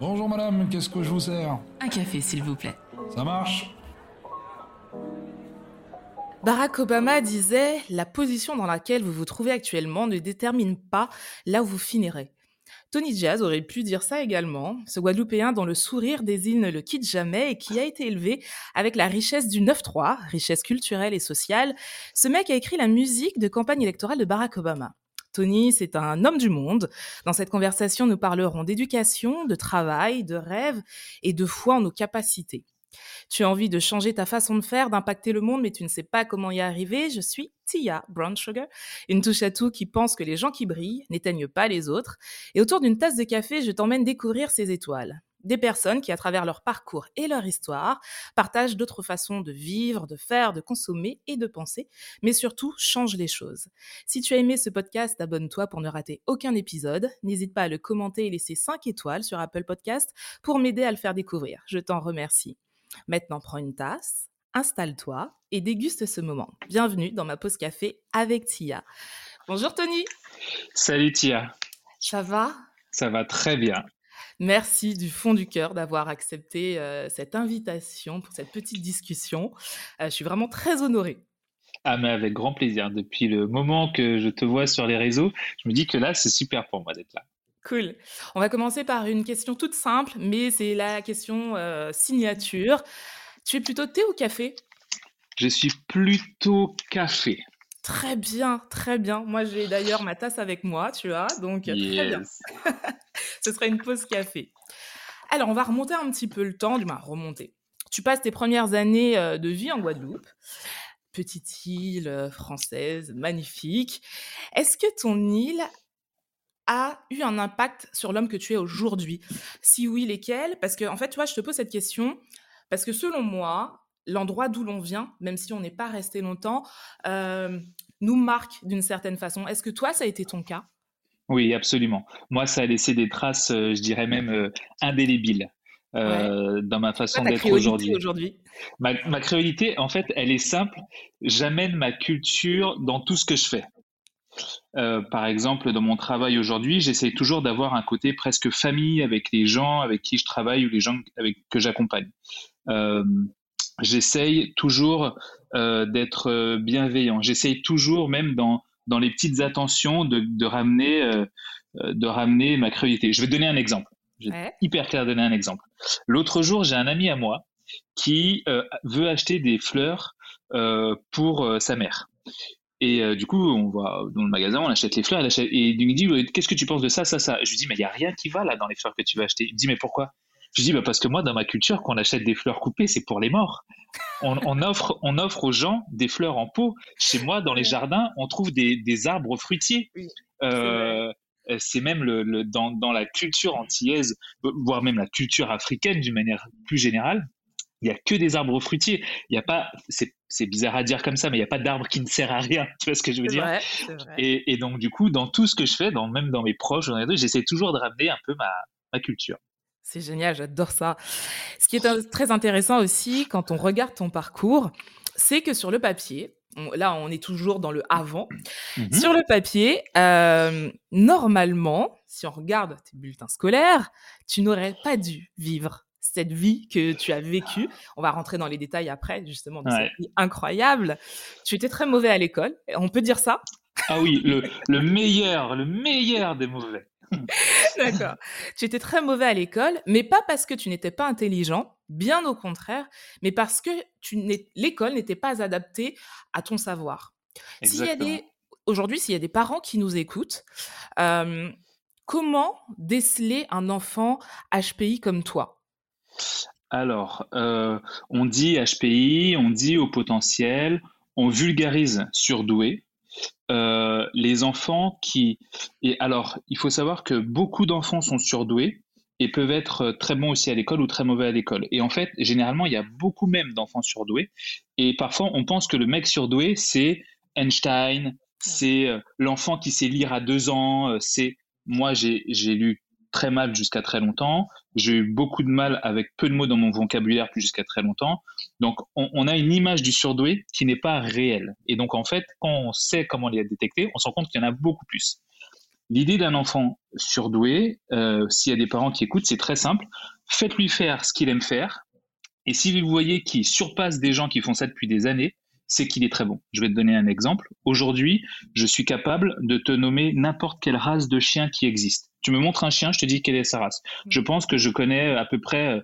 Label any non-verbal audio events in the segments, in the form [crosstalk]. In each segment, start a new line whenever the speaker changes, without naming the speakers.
Bonjour madame, qu'est-ce que je vous sers
Un café, s'il vous plaît.
Ça marche
Barack Obama disait La position dans laquelle vous vous trouvez actuellement ne détermine pas là où vous finirez. Tony Diaz aurait pu dire ça également, ce Guadeloupéen dont le sourire des îles ne le quitte jamais et qui a été élevé avec la richesse du 9-3, richesse culturelle et sociale. Ce mec a écrit la musique de campagne électorale de Barack Obama. Tony, c'est un homme du monde. Dans cette conversation, nous parlerons d'éducation, de travail, de rêve et de foi en nos capacités. Tu as envie de changer ta façon de faire, d'impacter le monde, mais tu ne sais pas comment y arriver. Je suis Tia Brown Sugar, une touche à tout qui pense que les gens qui brillent n'éteignent pas les autres. Et autour d'une tasse de café, je t'emmène découvrir ces étoiles. Des personnes qui, à travers leur parcours et leur histoire, partagent d'autres façons de vivre, de faire, de consommer et de penser, mais surtout changent les choses. Si tu as aimé ce podcast, abonne-toi pour ne rater aucun épisode. N'hésite pas à le commenter et laisser 5 étoiles sur Apple Podcast pour m'aider à le faire découvrir. Je t'en remercie. Maintenant, prends une tasse, installe-toi et déguste ce moment. Bienvenue dans ma pause café avec Tia. Bonjour Tony.
Salut Tia.
Ça va?
Ça va très bien.
Merci du fond du cœur d'avoir accepté euh, cette invitation pour cette petite discussion. Euh, je suis vraiment très honorée.
Ah mais avec grand plaisir. Depuis le moment que je te vois sur les réseaux, je me dis que là, c'est super pour moi d'être là.
Cool. On va commencer par une question toute simple, mais c'est la question euh, signature. Tu es plutôt thé ou café?
Je suis plutôt café.
Très bien, très bien. Moi, j'ai d'ailleurs ma tasse avec moi, tu vois, donc très bien. [laughs] [laughs] Ce serait une pause café. Alors, on va remonter un petit peu le temps, du moins remonter. Tu passes tes premières années euh, de vie en Guadeloupe, petite île euh, française, magnifique. Est-ce que ton île a eu un impact sur l'homme que tu es aujourd'hui? Si oui, lesquels? Parce que, en fait, tu vois, je te pose cette question parce que selon moi, l'endroit d'où l'on vient, même si on n'est pas resté longtemps, euh, nous marque d'une certaine façon. Est-ce que toi, ça a été ton cas?
Oui, absolument. Moi, ça a laissé des traces, euh, je dirais même euh, indélébiles. dans ma façon d'être aujourd'hui. Ma, ma créolité, en fait, elle est simple. J'amène ma culture dans tout ce que je fais. Euh, par exemple, dans mon travail aujourd'hui, j'essaie toujours d'avoir un côté presque famille avec les gens avec qui je travaille ou les gens avec que j'accompagne. Euh, j'essaye toujours euh, d'être bienveillant. J'essaye toujours, même dans dans les petites attentions, de, de ramener de ramener ma cruauté. Je vais donner un exemple. Je vais hyper clair donner un exemple. L'autre jour, j'ai un ami à moi qui veut acheter des fleurs pour sa mère. Et euh, du coup, on va dans le magasin, on achète les fleurs. Achète, et il me dit Qu'est-ce que tu penses de ça, ça, ça? Je lui dis Mais il n'y a rien qui va là dans les fleurs que tu vas acheter. Il me dit Mais pourquoi? Je dis bah, Parce que moi, dans ma culture, quand on achète des fleurs coupées, c'est pour les morts. On, on, offre, on offre aux gens des fleurs en pot. Chez moi, dans les jardins, on trouve des, des arbres fruitiers. Euh, c'est même le, le dans, dans, la culture antillaise, voire même la culture africaine d'une manière plus générale, il y a que des arbres fruitiers. Il y a pas, c'est bizarre à dire comme ça, mais il n'y a pas d'arbre qui ne sert à rien. [laughs] Tu vois ce que je veux dire? vrai. Et, et, donc du coup, dans tout ce que je fais, dans, même dans mes proches, j'essaie toujours de ramener un peu ma, ma culture.
C'est génial, j'adore ça. Ce qui est très intéressant aussi quand on regarde ton parcours, c'est que sur le papier, on, là on est toujours dans le avant, mmh sur le papier, euh, normalement, si on regarde tes bulletins scolaires, tu n'aurais pas dû vivre cette vie que tu as vécue. On va rentrer dans les détails après, justement, de cette vie incroyable. Tu étais très mauvais à l'école, on peut dire ça?
Ah oui, le, le meilleur, le meilleur des mauvais. [laughs]
D'accord. Tu étais très mauvais à l'école, mais pas parce que tu n'étais pas intelligent, bien au contraire, mais parce que l'école n'était pas adaptée à ton savoir. S'il y a des aujourd'hui, s'il y a des parents qui nous écoutent, euh, comment déceler un enfant HPI comme toi?
Alors, euh, on dit HPI, on dit au potentiel, on vulgarise surdoué. Euh, les enfants qui... Et alors, il faut savoir que beaucoup d'enfants sont surdoués et peuvent être très bons aussi à l'école ou très mauvais à l'école. Et en fait, généralement, il y a beaucoup même d'enfants surdoués. Et parfois, on pense que le mec surdoué, c'est Einstein, c'est euh, l'enfant qui sait lire à deux ans, c'est... Moi, j'ai lu très mal jusqu'à très longtemps. J'ai eu beaucoup de mal avec peu de mots dans mon vocabulaire jusqu'à très longtemps. Donc, on, a une image du surdoué qui n'est pas réelle. Et donc, en fait, quand on sait comment les détecter, on se rend compte qu'il y en a beaucoup plus. L'idée d'un enfant surdoué, euh, s'il y a des parents qui écoutent, c'est très simple. Faites-lui faire ce qu'il aime faire. Et si vous voyez qu'il surpasse des gens qui font ça depuis des années, c'est qu'il est très bon. Je vais te donner un exemple. Aujourd'hui, je suis capable de te nommer n'importe quelle race de chien qui existe. Tu me montres un chien, je te dis quelle est sa race. Mm. Je pense que je connais à peu près, euh,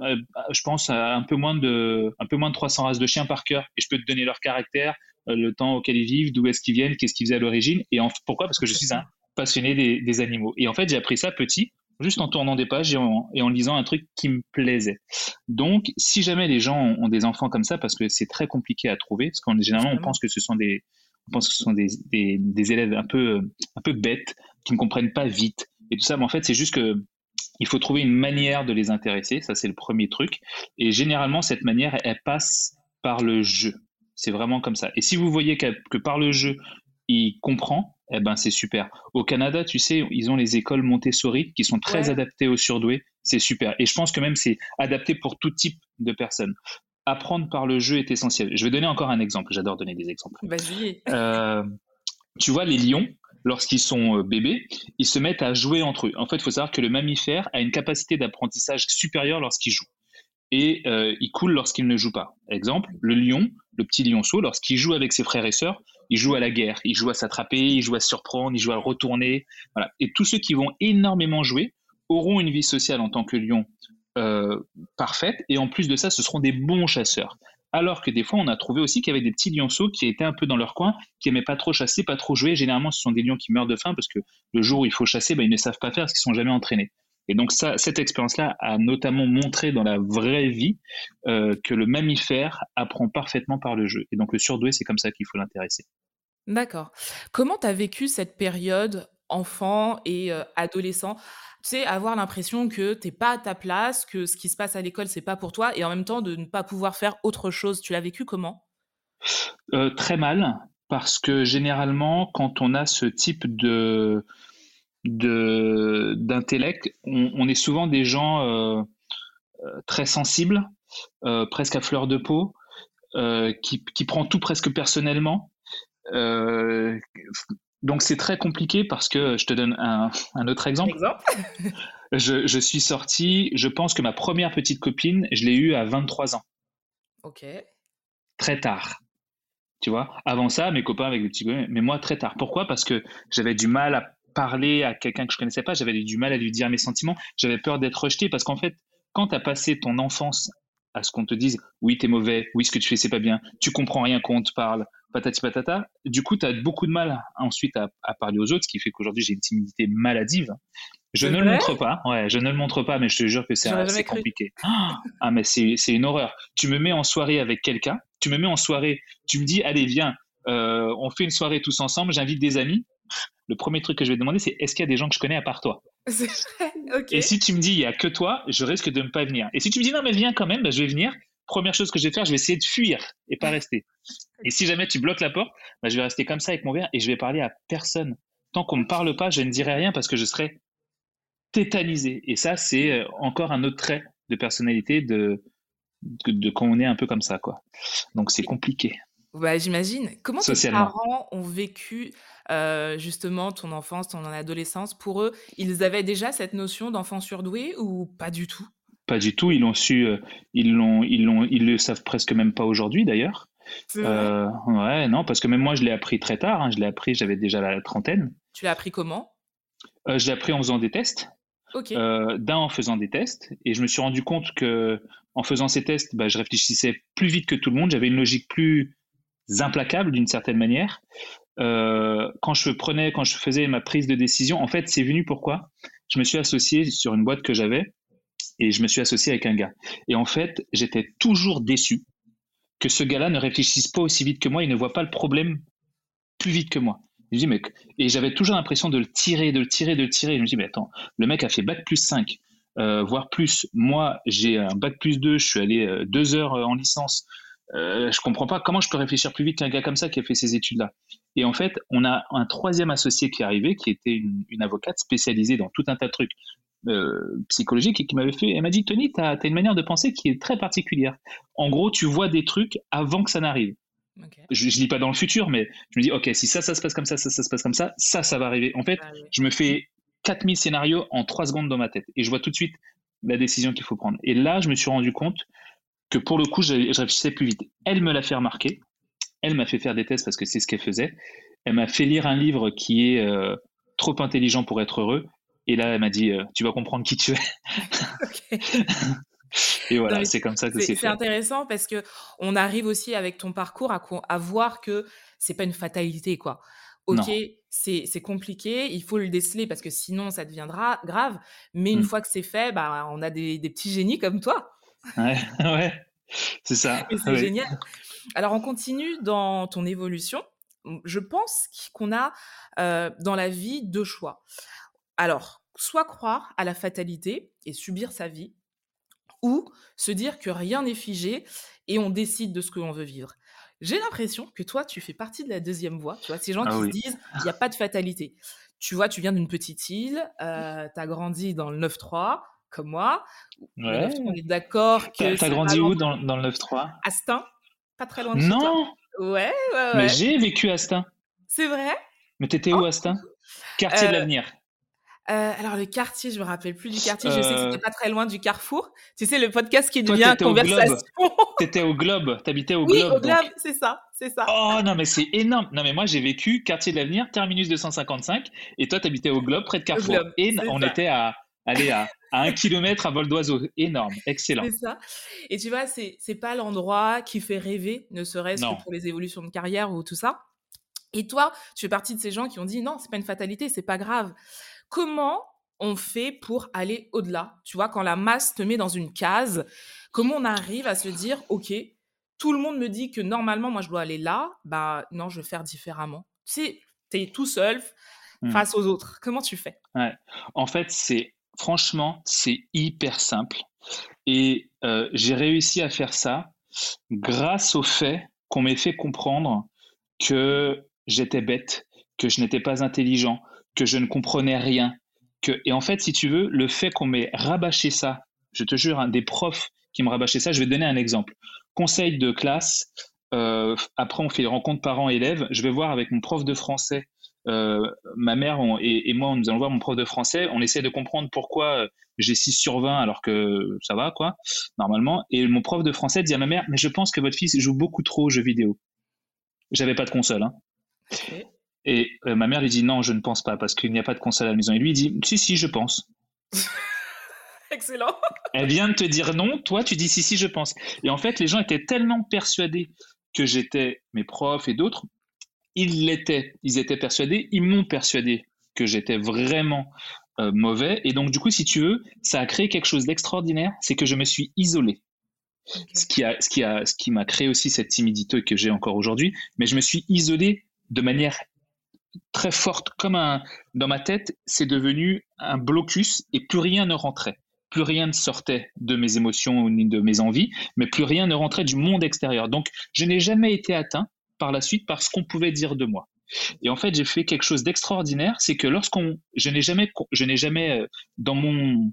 euh, je pense à un peu moins de, un peu moins de 300 races de chiens par cœur. Et je peux te donner leur caractère, euh, le temps auquel ils vivent, d'où est-ce qu'ils viennent, qu'est-ce qu'ils faisaient à l'origine. Et pourquoi? Parce que je suis un passionné des, animaux. Et en fait, j'ai appris ça petit juste en tournant des pages et en, lisant un truc qui me plaisait. Donc, si jamais les gens ont, des enfants comme ça, parce que c'est très compliqué à trouver, parce qu'en généralement on pense que ce sont des, on pense que ce sont des, des, élèves un peu, un peu bêtes, qui ne comprennent pas vite et tout ça, mais en fait c'est juste que il faut trouver une manière de les intéresser, ça c'est le premier truc. Et généralement cette manière, elle passe par le jeu. C'est vraiment comme ça. Et si vous voyez que, que par le jeu, il comprend, eh ben c'est super. Au Canada, tu sais, ils ont les écoles Montessori qui sont très adaptées aux surdoués. C'est super. Et je pense que même c'est adapté pour tout type de personnes. Apprendre par le jeu est essentiel. Je vais donner encore un exemple. J'adore donner des exemples.
Vas-y.
Euh, tu vois, les lions, lorsqu'ils sont euh, bébés, ils se mettent à jouer entre eux. En fait, il faut savoir que le mammifère a une capacité d'apprentissage supérieure lorsqu'il joue. Et euh, il coule lorsqu'il ne joue pas. Exemple, le lion, le petit lionceau, lorsqu'il joue avec ses frères et sœurs, il joue à la guerre, il joue à s'attraper, il joue à se surprendre, il joue à retourner. Voilà. Et tous ceux qui vont énormément jouer auront une vie sociale en tant que lion euh, parfaite, et en plus de ça, ce seront des bons chasseurs. Alors que des fois, on a trouvé aussi qu'il y avait des petits lionceaux qui étaient un peu dans leur coin, qui aimaient pas trop chasser, pas trop jouer. Généralement, ce sont des lions qui meurent de faim parce que le jour où il faut chasser, ben, ils ne savent pas faire parce qu'ils sont jamais entraînés. Et donc cette expérience-là a notamment montré dans la vraie vie euh, que le mammifère apprend parfaitement par le jeu. Et donc le surdoué, c'est comme ça qu'il faut l'intéresser.
D'accord. Comment tu as vécu cette période enfant et euh, adolescent Tu sais, avoir l'impression que t'es pas à ta place, que ce qui se passe à l'école, c'est pas pour toi, et en même temps de ne pas pouvoir faire autre chose. Tu l'as vécu comment?
Euh, Très mal, parce que généralement, quand on a ce type de d'intellect, on, est souvent des gens euh, euh, très sensibles, presque à fleur de peau, qui, qui prend tout presque personnellement. Donc c'est très compliqué parce que je te donne un, autre exemple. [laughs] je, je, suis sorti, je pense que ma première petite copine, je l'ai eue à 23 ans.
Ok.
Très tard. Tu vois, avant ça, mes copains avec des petits mais moi très tard. Pourquoi? Parce que j'avais du mal à parler à quelqu'un que je connaissais pas, j'avais du mal à lui dire mes sentiments, j'avais peur d'être rejeté parce qu'en fait, quand tu as passé ton enfance à ce qu'on te dise oui, tu es mauvais, oui, ce que tu fais, c'est pas bien, tu comprends rien quand on te parle, patati patata, du coup, tu as beaucoup de mal ensuite à, parler aux autres, ce qui fait qu'aujourd'hui, j'ai une timidité maladive. Je ne le montre pas, ouais, je ne le montre pas, mais je te jure que c'est compliqué. [gasps] Ah, mais c'est une horreur. Tu me mets en soirée avec quelqu'un, tu me mets en soirée, tu me dis, allez, viens, euh, on fait une soirée tous ensemble, j'invite des amis le premier truc que je vais demander, c'est est-ce qu'il y a des gens que je connais à part toi? [laughs] Et si tu me dis il y a que toi, je risque de ne pas venir. Et si tu me dis non mais viens quand même, bah, je vais venir. Première chose que je vais faire, je vais essayer de fuir et pas rester. Et si jamais tu bloques la porte, bah, je vais rester comme ça avec mon verre et je vais parler à personne. Tant qu'on me parle pas, je ne dirai rien parce que je serai tétanisé. Et ça, c'est euh, encore un autre trait de personnalité de, de, de quand on est un peu comme ça, quoi. Donc c'est compliqué.
Bah, j'imagine. Comment tes parents ont vécu euh, justement ton enfance, ton adolescence? Pour eux, ils avaient déjà cette notion d'enfant surdoué ou pas du tout?
Pas du tout. Ils l'ont su. Euh, ils l'ont. Ils l'ont. Ils le savent presque même pas aujourd'hui d'ailleurs. Euh, ouais, non, parce que même moi, je l'ai appris très tard. Hein. je l'ai appris, j'avais déjà la trentaine.
Tu l'as appris comment?
Je l'ai appris en faisant des tests. D'un en faisant des tests, et je me suis rendu compte que en faisant ces tests, bah, je réfléchissais plus vite que tout le monde. J'avais une logique plus implacables d'une certaine manière. Euh, quand je prenais, quand je faisais ma prise de décision, en fait, c'est venu pourquoi? Je me suis associé sur une boîte que j'avais et je me suis associé avec un gars. Et en fait, j'étais toujours déçu ce gars-là ne réfléchisse pas aussi vite que moi, il ne voit pas le problème plus vite que moi. Je dis, et j'avais toujours l'impression de le tirer, de le tirer, de le tirer. je me dis, mais attends, le mec a fait bac plus 5, euh, voire plus. Moi, j'ai un bac plus 2, je suis allé euh, deux heures en licence. Euh, je comprends pas comment je peux réfléchir plus vite qu'un gars comme ça qui a fait ces études-là. Et en fait, on a un troisième associé qui est arrivé, qui était une, avocate spécialisée dans tout un tas de trucs euh, psychologiques et qui m'avait fait, elle m'a dit, Tony, tu as, une manière de penser qui est très particulière. En gros, tu vois des trucs avant que ça n'arrive. Je, ne lis pas dans le futur, mais je me dis, ok, si ça, ça se passe comme ça, ça, ça se passe comme ça, ça, ça va arriver. En fait, ah je me fais 4000 scénarios en 3 secondes dans ma tête et je vois tout de suite la décision qu'il faut prendre. Et là, je me suis rendu compte que pour le coup, je, réfléchissais plus vite. Elle me l'a fait remarquer. Elle m'a fait faire des tests parce que c'est ce qu'elle faisait. Elle m'a fait lire un livre qui est euh, trop intelligent pour être heureux. Et là, elle m'a dit, euh, tu vas comprendre qui tu es. [laughs] Et voilà, c'est comme ça que c'est
C'est intéressant parce que on arrive aussi avec ton parcours à, à voir que c'est pas une fatalité, quoi. Ok, c'est compliqué, il faut le déceler parce que sinon ça deviendra grave. Mais une mmh. fois que c'est fait, bah, on a des, des, petits génies comme toi.
Ouais, [laughs] ouais c'est ça.
c'est génial. Alors on continue dans ton évolution. Je pense qu'on a euh, dans la vie deux choix. Alors, soit croire à la fatalité et subir sa vie, ou se dire que rien n'est figé et on décide de ce que l'on veut vivre. J'ai l'impression que toi, tu fais partie de la deuxième voie. Tu vois, ces gens ah qui se disent il n'y a pas de fatalité. Tu vois, tu viens d'une petite île, euh, tu as grandi dans le 9-3, comme moi. on est d'accord que.
T'as grandi où dans, dans, le 9-3
Astin, pas très loin de
Non
Ouais, ouais, ouais.
Mais j'ai vécu à Astin.
C'est vrai?
Mais t'étais où, oh. Astin? Quartier de euh, l'avenir.
Euh, alors le quartier, je me rappelle plus du quartier. Je sais que c'était euh. pas très loin du Carrefour. Tu sais le podcast qui devient conversation. [laughs]
T'étais au Globe. T'habitais au
oui,
Globe.
au Globe, c'est ça, c'est ça.
Oh non mais c'est énorme. Non mais moi j'ai vécu quartier de l'avenir, terminus 255, et toi t'habitais au Globe près de Carrefour. et on était à aller à, à un kilomètre à vol d'oiseau. Énorme, excellent.
C'est ça. Et tu vois, c'est c'est pas l'endroit qui fait rêver, ne serait-ce que pour les évolutions de carrière ou tout ça. Et toi, tu fais partie de ces gens qui ont dit non, c'est pas une fatalité, c'est pas grave comment on fait pour aller au-delà Tu vois, quand la masse te met dans une case, comment on arrive à se dire, OK, tout le monde me dit que normalement, moi, je dois aller là, bah non, je vais faire différemment. Tu sais, tu es tout seul mmh. face aux autres. Comment tu fais?
En fait, c'est franchement, c'est hyper simple. Et euh, j'ai réussi à faire ça grâce au fait qu'on m'ait fait comprendre que j'étais bête, que je n'étais pas intelligent, que je ne comprenais rien. Que, et en fait, si tu veux, le fait qu'on m'ait rabâché ça, je te jure, un des profs qui me rabâché ça, je vais te donner un exemple. Conseil de classe, euh, après on fait rencontre parents-élèves, je vais voir avec mon prof de français, euh, ma mère et, moi, nous allons voir mon prof de français, on essaie de comprendre pourquoi euh, j'ai 6 sur 20 alors que ça va, quoi, normalement. Et mon prof de français dit à ma mère, mais je pense que votre fils joue beaucoup trop aux jeux vidéo. J'avais pas de console, hein. Et euh, ma mère lui dit non, je ne pense pas parce qu'il n'y a pas de console à la maison. Et lui il dit si, si, je pense. [laughs]
Excellent.
Elle vient de te dire non, toi tu dis si, si, je pense. Et en fait, les gens étaient tellement persuadés que j'étais mes profs et d'autres, ils l'étaient, ils étaient persuadés, ils m'ont persuadé que j'étais vraiment euh, mauvais. Et donc, du coup, si tu veux, ça a créé quelque chose d'extraordinaire, c'est que je me suis isolé. Ce qui a, ce qui a, ce qui m'a créé aussi cette timidité que j'ai encore aujourd'hui. Mais je me suis isolé de manière très forte, comme un, dans ma tête, c'est devenu un blocus et plus rien ne rentrait. Plus rien ne sortait de mes émotions ni de mes envies, mais plus rien ne rentrait du monde extérieur. Donc, je n'ai jamais été atteint par la suite par ce qu'on pouvait dire de moi. Et en fait, j'ai fait quelque chose d'extraordinaire, c'est que lorsqu'on, je n'ai jamais, je n'ai jamais euh, dans mon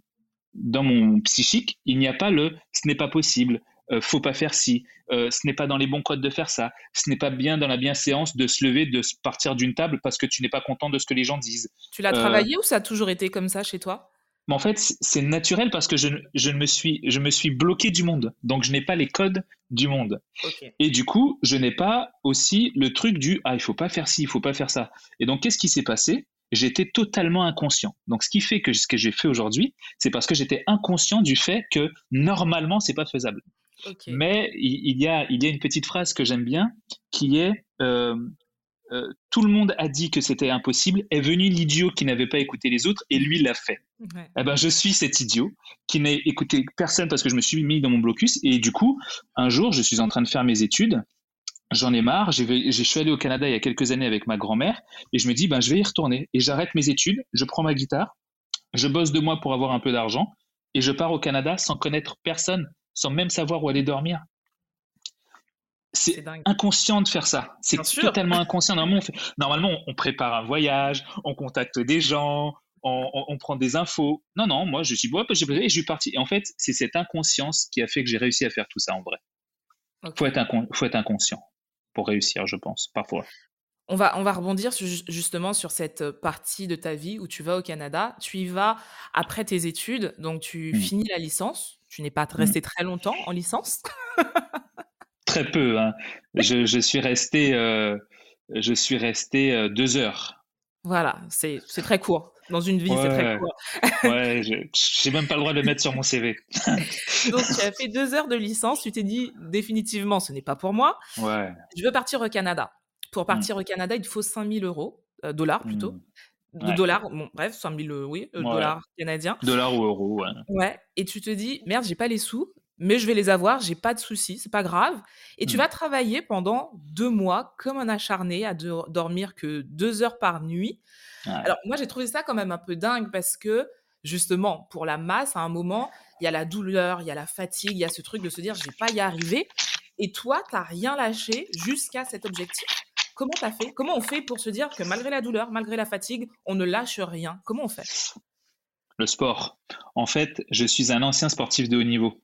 dans mon psychique, il n'y a pas le ce n'est pas possible, faut pas faire ci, euh, ce n'est pas dans les bons codes de faire ça, ce n'est pas bien dans la bienséance de se lever, de partir d'une table parce que tu n'es pas content de ce que les gens disent.
Tu l'as travaillé ou ça a toujours été comme ça chez toi?
Mais en fait, c'est naturel parce que je, je, me suis, je me suis bloqué du monde. Donc, je n'ai pas les codes du monde. Et du coup, je n'ai pas aussi le truc du Ah, il faut pas faire ci, il faut pas faire ça. Et donc, qu'est-ce qui s'est passé? J'étais totalement inconscient. Donc, ce qui fait que ce que j'ai fait aujourd'hui, c'est parce que j'étais inconscient du fait que normalement, c'est pas faisable. Mais il, y a, il y a une petite phrase que j'aime bien qui est euh, euh, Tout le monde a dit que c'était impossible, est venu l'idiot qui n'avait pas écouté les autres et lui l'a fait. Eh ben, je suis cet idiot qui n'a écouté personne parce que je me suis mis dans mon blocus et du coup, un jour, je suis en train de faire mes études. J'en ai marre, je suis allé au Canada il y a quelques années avec ma grand-mère et je me dis, ben, je vais y retourner. Et j'arrête mes études, je prends ma guitare, je bosse deux mois pour avoir un peu d'argent et je pars au Canada sans connaître personne sans même savoir où aller dormir. C'est inconscient de faire ça. C'est totalement [laughs] inconscient. Normalement on, prépare un voyage, on contacte des gens, on, prend des infos. Non, non, moi je suis bon, je suis parti. Et en fait, c'est cette inconscience qui a fait que j'ai réussi à faire tout ça en vrai. Faut, être faut être inconscient. pour réussir, je pense, parfois.
On va, on va rebondir justement sur cette partie de ta vie où tu vas au Canada. Tu y vas après tes études, donc tu mmh. finis la licence. Tu n'es pas mmh. resté très longtemps en licence. [laughs]
très peu. Hein. Je, suis resté, euh, je suis resté euh, deux heures.
Voilà, c'est très court. Dans une vie, c'est très court.
ouais, j'ai même pas le droit de le mettre sur mon CV. [laughs]
Donc, tu as fait deux heures de licence. Tu t'es dit définitivement, ce n'est pas pour moi.
Ouais.
Je veux partir au Canada. Pour mmh. partir au Canada, il te faut 5000 euros, euh, dollars plutôt. Mmh. De dollars, bon, bref, 5000 000, oui, euh, dollars canadiens.
Dollars ou euros, ouais.
Ouais, et tu te dis, merde, j'ai pas les sous, mais je vais les avoir, j'ai pas de soucis, c'est pas grave. Et tu mmh. vas travailler pendant deux mois comme un acharné à dormir que deux heures par nuit. Alors, moi, j'ai trouvé ça quand même un peu dingue parce que, justement, pour la masse, à un moment, il y a la douleur, il y a la fatigue, il y a ce truc de se dire, je vais pas y arriver. Et toi, tu n'as rien lâché jusqu'à cet objectif? Comment as fait? Comment on fait pour se dire que malgré la douleur, malgré la fatigue, on ne lâche rien? Comment on fait?
Le sport. En fait, je suis un ancien sportif de haut niveau.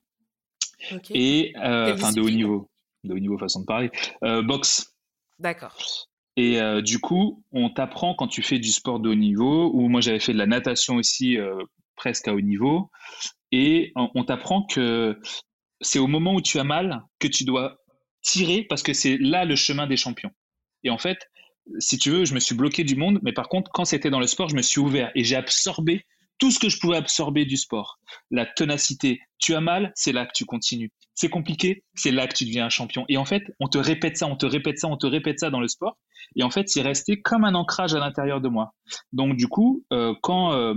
Et euh, enfin de haut niveau, de haut niveau façon de parler. Euh, boxe.
D'accord.
Et euh, du coup, on t'apprend quand tu fais du sport de haut niveau, ou moi j'avais fait de la natation aussi presque à haut niveau, et on t'apprend que c'est au moment où tu as mal que tu dois tirer parce que c'est là le chemin des champions. Et en fait, si tu veux, je me suis bloqué du monde, mais par contre, quand c'était dans le sport, je me suis ouvert et j'ai absorbé tout ce que je pouvais absorber du sport. La ténacité. Tu as mal, c'est là que tu continues. C'est compliqué, c'est là que tu deviens un champion. Et en fait, on te répète ça, on te répète ça, on te répète ça dans le sport. Et en fait, c'est resté comme un ancrage à l'intérieur de moi. Donc, du coup, euh, quand, euh,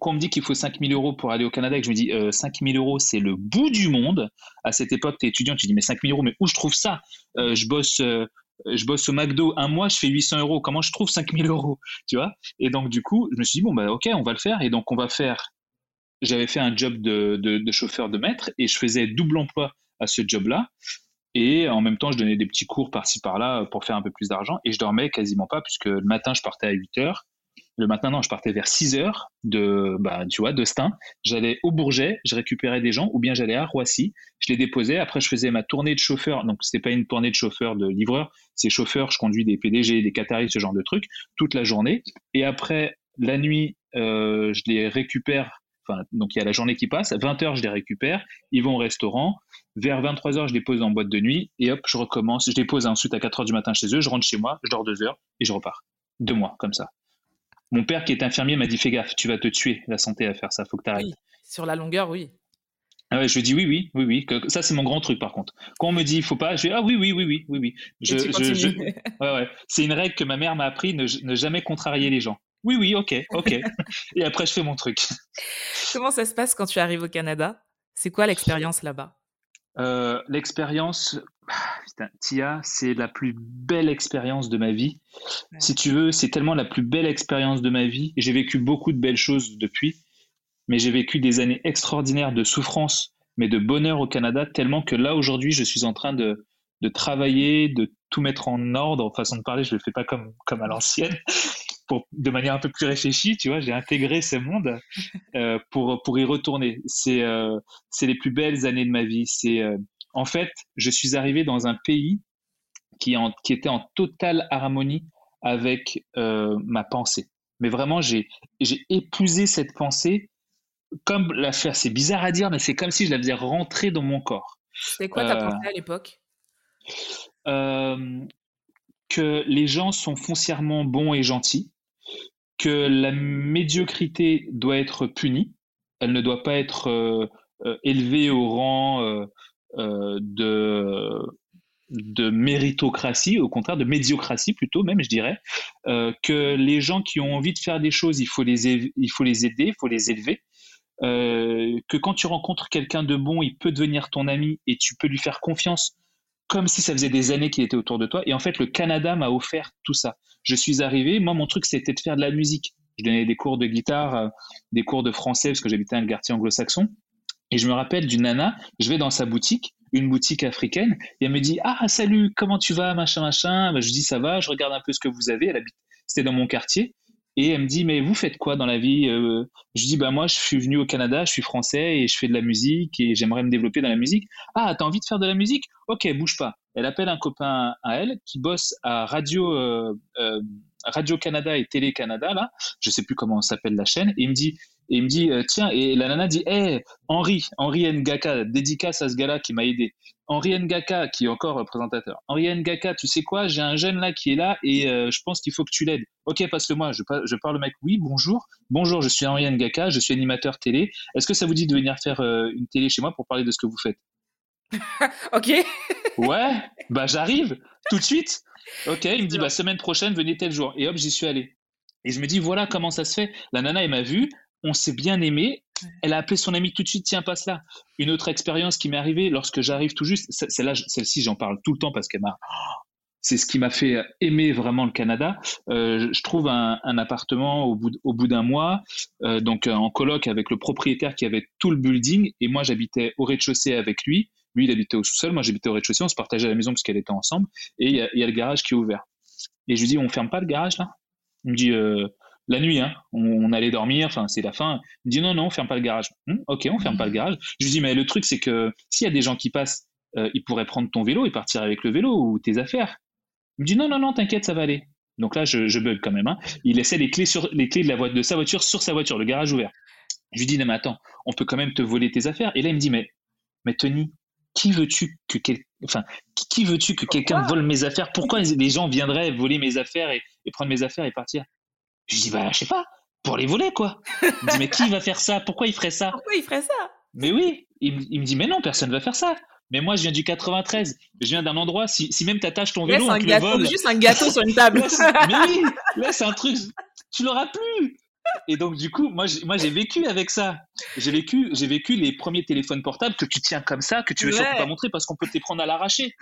quand on me dit qu'il faut 5000 euros pour aller au Canada et que je me dis euh, 5000 euros, c'est le bout du monde. À cette époque, tu es étudiant, tu dis mais 5000 euros, mais où je trouve ça? Euh, Je bosse je bosse au McDo un mois, je fais 800 euros. Comment je trouve 5000 euros Tu vois? Et donc, du coup, je me suis dit, bon, bah, ok, on va le faire. Et donc, on va faire. J'avais fait un job de, de, chauffeur de maître et je faisais double emploi à ce job-là. Et en même temps, je donnais des petits cours par-ci par-là pour faire un peu plus d'argent. Et je dormais quasiment pas, puisque le matin, je partais à 8 heures. Le matin, je partais vers 6 heures de, bah, tu vois, de. J'allais au Bourget, je récupérais des gens, ou bien j'allais à Roissy, je les déposais. Après, je faisais ma tournée de chauffeur. Donc, c'était pas une tournée de chauffeur de livreur, c'est chauffeur. Je conduis des PDG, des Qataris, ce genre de trucs, toute la journée. Et après, la nuit, euh, je les récupère. Enfin, donc il y a la journée qui passe. À 20 heures, je les récupère. Ils vont au restaurant. Vers 23 heures, je les pose en boîte de nuit. Et hop, je recommence. Je les pose ensuite à 4 heures du matin chez eux. Je rentre chez moi, je dors deux heures et je repars. Deux mois, comme ça. Mon père, qui est infirmier, m'a dit Fais gaffe, tu vas te tuer, la santé à faire ça, faut que tu arrêtes.
sur la longueur, oui.
Ah ouais, je dis oui, oui, oui, oui. Que, ça, c'est mon grand truc, par contre. Quand on me dit il faut pas, je dis ah oui, oui, oui, oui, oui, oui. Je, je, ouais, ouais. C'est une règle que ma mère m'a appris ne, ne jamais contrarier les gens. Oui, oui, ok, ok. [laughs] Et après, je fais mon truc.
Comment ça se passe quand tu arrives au Canada? C'est quoi l'expérience là-bas?
Euh, L'expérience, Tia, c'est la plus belle expérience de ma vie. Si tu veux, c'est tellement la plus belle expérience de ma vie. J'ai vécu beaucoup de belles choses depuis, mais j'ai vécu des années extraordinaires de souffrance, mais de bonheur au Canada, tellement que là, aujourd'hui, je suis en train de, travailler, de tout mettre en ordre. En façon de parler, je ne le fais pas comme, comme à l'ancienne. [laughs] Pour, de manière un peu plus réfléchie, tu vois, j'ai intégré ce monde [laughs] euh, pour, pour y retourner. C'est euh, c'est les plus belles années de ma vie. C'est euh, en fait, je suis arrivé dans un pays qui, était en totale harmonie avec euh, ma pensée. Mais vraiment, j'ai épousé cette pensée comme la faire. C'est bizarre à dire, mais c'est comme si je la faisais rentrer dans mon corps.
C'est quoi ta euh, pensée à l'époque?
Euh, Que les gens sont foncièrement bons et gentils, que la médiocrité doit être punie, elle ne doit pas être élevée au rang de de méritocratie, au contraire de médiocratie plutôt même, je dirais, euh, que les gens qui ont envie de faire des choses, il faut les, il faut les aider, il faut les élever, euh, que quand tu rencontres quelqu'un de bon, il peut devenir ton ami et tu peux lui faire confiance comme si ça faisait des années qu'il était autour de toi. Et en fait, le Canada m'a offert tout ça. Je suis arrivé, moi, mon truc, c'était de faire de la musique. Je donnais des cours de guitare, des cours de français, parce que j'habitais un quartier anglo-saxon. Et je me rappelle d'une nana, je vais dans sa boutique, une boutique africaine, et elle me dit Ah, salut, comment tu vas, machin, machin? Ben, je dis Ça va, je regarde un peu ce que vous avez. Elle habite, c'était dans mon quartier. Et elle me dit Mais vous faites quoi dans la vie euh, Je dis Bah, moi, je suis venu au Canada, je suis français et je fais de la musique et j'aimerais me développer dans la musique. Ah, t'as envie de faire de la musique? Ok, bouge pas. Elle appelle un copain à elle qui bosse à Radio euh, euh, Radio Canada et Télé Canada là, je sais plus comment s'appelle la chaîne, et il me dit et il me dit tiens et la nana dit hé Henri Henri Ngaka dédicace à ce gars-là qui m'a aidé Henri Ngaka qui est encore présentateur Henri Ngaka tu sais quoi j'ai un jeune là qui est là et je pense qu'il faut que tu l'aides ok passe-le-moi je, je parle au mec oui bonjour bonjour je suis Henri Ngaka je suis animateur télé est-ce que ça vous dit de venir faire une télé chez moi pour parler de ce que vous faites? [laughs]
Ok.
ouais, bah j'arrive tout de suite. Ok, il me dit bah semaine prochaine, venez tel jour. Et hop, j'y suis allé. Et je me dis voilà comment ça se fait. La nana, elle m'a vu, on s'est bien aimé. Elle a appelé son ami tout de suite, tiens, passe là. Une autre expérience qui m'est arrivée lorsque j'arrive tout juste, celle-là, celle-ci, j'en parle tout le temps parce qu'elle m'a. C'est ce qui m'a fait aimer vraiment le Canada. Euh, je trouve un, appartement au bout, au bout d'un mois, euh, donc en coloc avec le propriétaire qui avait tout le building, et moi j'habitais au rez-de-chaussée avec lui. Lui, il habitait au sous-sol, moi j'habitais au rez-de-chaussée, on se partageait la maison parce qu'elle était ensemble, et il y, a, le garage qui est ouvert. Et je lui dis, on ferme pas le garage là? Il me dit, euh, la nuit, hein, on, allait dormir, enfin c'est la fin. Il me dit, non, non, on ferme pas le garage. Hum, ok, on ferme pas le garage. Je lui dis, mais le truc c'est que s'il y a des gens qui passent, euh, ils pourraient prendre ton vélo et partir avec le vélo ou tes affaires. Il me dit, non, non, non, t'inquiète, ça va aller. Donc là, je, bug quand même. Hein. Il laissait les clés, sur, les clés de, la de sa voiture sur sa voiture, le garage ouvert. Je lui dis, non, mais attends, on peut quand même te voler tes affaires. Et là, il me dit, mais, mais Tony, qui veux-tu que enfin qui veux-tu que quelqu'un vole mes affaires? Pourquoi les gens viendraient voler mes affaires et, prendre mes affaires et partir? Je dis bah je sais pas, pour les voler quoi. Il me dit mais qui va faire ça? Pourquoi il ferait ça?
Pourquoi il ferait ça?
Mais oui, il, me dit mais non, personne va faire ça. Mais moi, je viens du 93. Je viens d'un endroit, si, même tu attaches ton vélo,
on un gâteau, juste un gâteau sur une table.
mais oui, là, c'est un truc, tu l'auras plus. Et donc, du coup, moi, j'ai, moi, j'ai vécu avec ça. J'ai vécu, j'ai vécu les premiers téléphones portables que tu tiens comme ça, que tu veux surtout pas montrer parce qu'on peut te les prendre à l'arraché.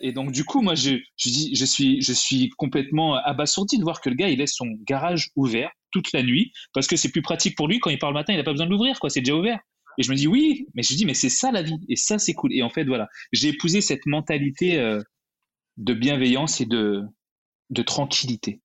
Et donc, du coup, moi, je, je, dis, je, suis, je suis complètement abasourdi de voir que le gars, il laisse son garage ouvert toute la nuit parce que c'est plus pratique pour lui quand il part le matin, il n'a pas besoin de l'ouvrir, quoi. C'est déjà ouvert. Et je me dis, oui, mais je dis, mais c'est ça la vie. Et ça, c'est cool. Et en fait, voilà, j'ai épousé cette mentalité euh, de bienveillance et de, de tranquillité.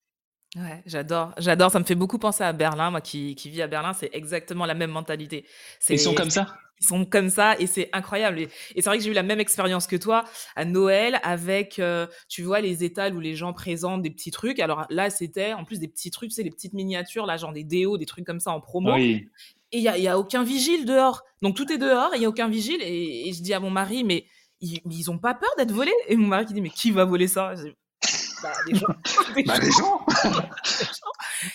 Ouais, j'adore, j'adore. Ça me fait beaucoup penser à Berlin. Moi qui, qui vis à Berlin, c'est exactement la même mentalité.
Ils sont comme ça?
Ils sont comme ça et c'est incroyable. Et, c'est vrai que j'ai eu la même expérience que toi à Noël avec, euh, tu vois, les étals où les gens présentent des petits trucs. Alors là, c'était en plus des petits trucs, c'est les petites miniatures, là, genre des déos, des trucs comme ça en promo. Oui. Et il n'y a, y a aucun vigile dehors. Donc tout est dehors et il n'y a aucun vigile. Et, je dis à mon mari, mais ils, ils ont pas peur d'être volés? Et mon mari qui dit, mais qui va voler ça?
Bah, les gens. [laughs] bah, les [laughs] gens.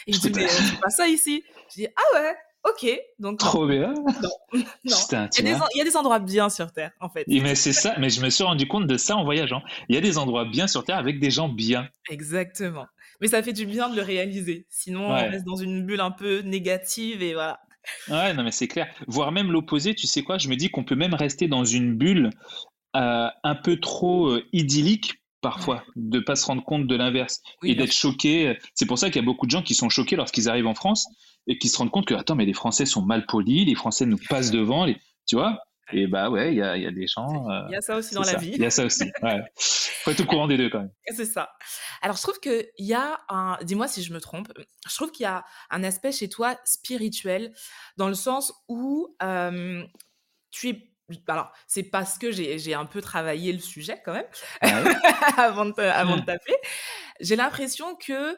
Et je dis, mais c'est pas ça ici. Je dis, ah ouais, ok. Donc,
Trop bien.
Non. [laughs] Il, y a des, endroits bien sur Terre, en fait.
mais c'est ça, mais je me suis rendu compte de ça en voyageant. Il y a des endroits bien sur Terre avec des gens bien.
Exactement. Mais ça fait du bien de le réaliser. Sinon, on reste dans une bulle un peu négative et voilà.
Ouais, non, mais c'est clair. Voire même l'opposé, tu sais quoi Je me dis qu'on peut même rester dans une bulle euh, un peu trop euh, idyllique parfois, de pas se rendre compte de l'inverse et d'être choqué. C'est pour ça qu'il y a beaucoup de gens qui sont choqués lorsqu'ils arrivent en France et qui se rendent compte que attends, mais les Français sont mal polis, les Français nous passent devant, les... tu vois Et bah ouais, il y a, y a, des gens.
Euh, il y a ça aussi dans la vie.
Il y a ça aussi. Ouais. Faut être au courant des deux quand même. [laughs]
C'est ça. Alors je trouve qu'il y a un. Dis-moi si je me trompe. Je trouve qu'il y a un aspect chez toi spirituel dans le sens où euh, tu es alors, c'est parce que j'ai un peu travaillé le sujet quand même, [laughs] avant de, avant de taper. J'ai l'impression que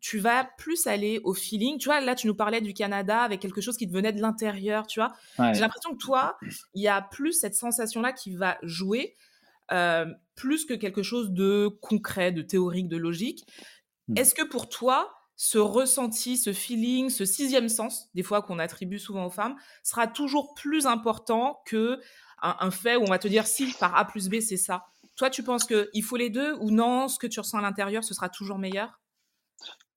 tu vas plus aller au feeling. Tu vois, là, tu nous parlais du Canada avec quelque chose qui te venait de l'intérieur, tu vois. J'ai l'impression que toi, il y a plus cette sensation-là qui va jouer, plus que quelque chose de concret, de théorique, de logique. Mmh. Est-ce que pour toi, ce ressenti, ce feeling, ce sixième sens, des fois qu'on attribue souvent aux femmes, sera toujours plus important que un, fait où on va te dire si par A plus B c'est ça? Toi, tu penses qu'il faut les deux ou non? Ce que tu ressens à l'intérieur, ce sera toujours meilleur?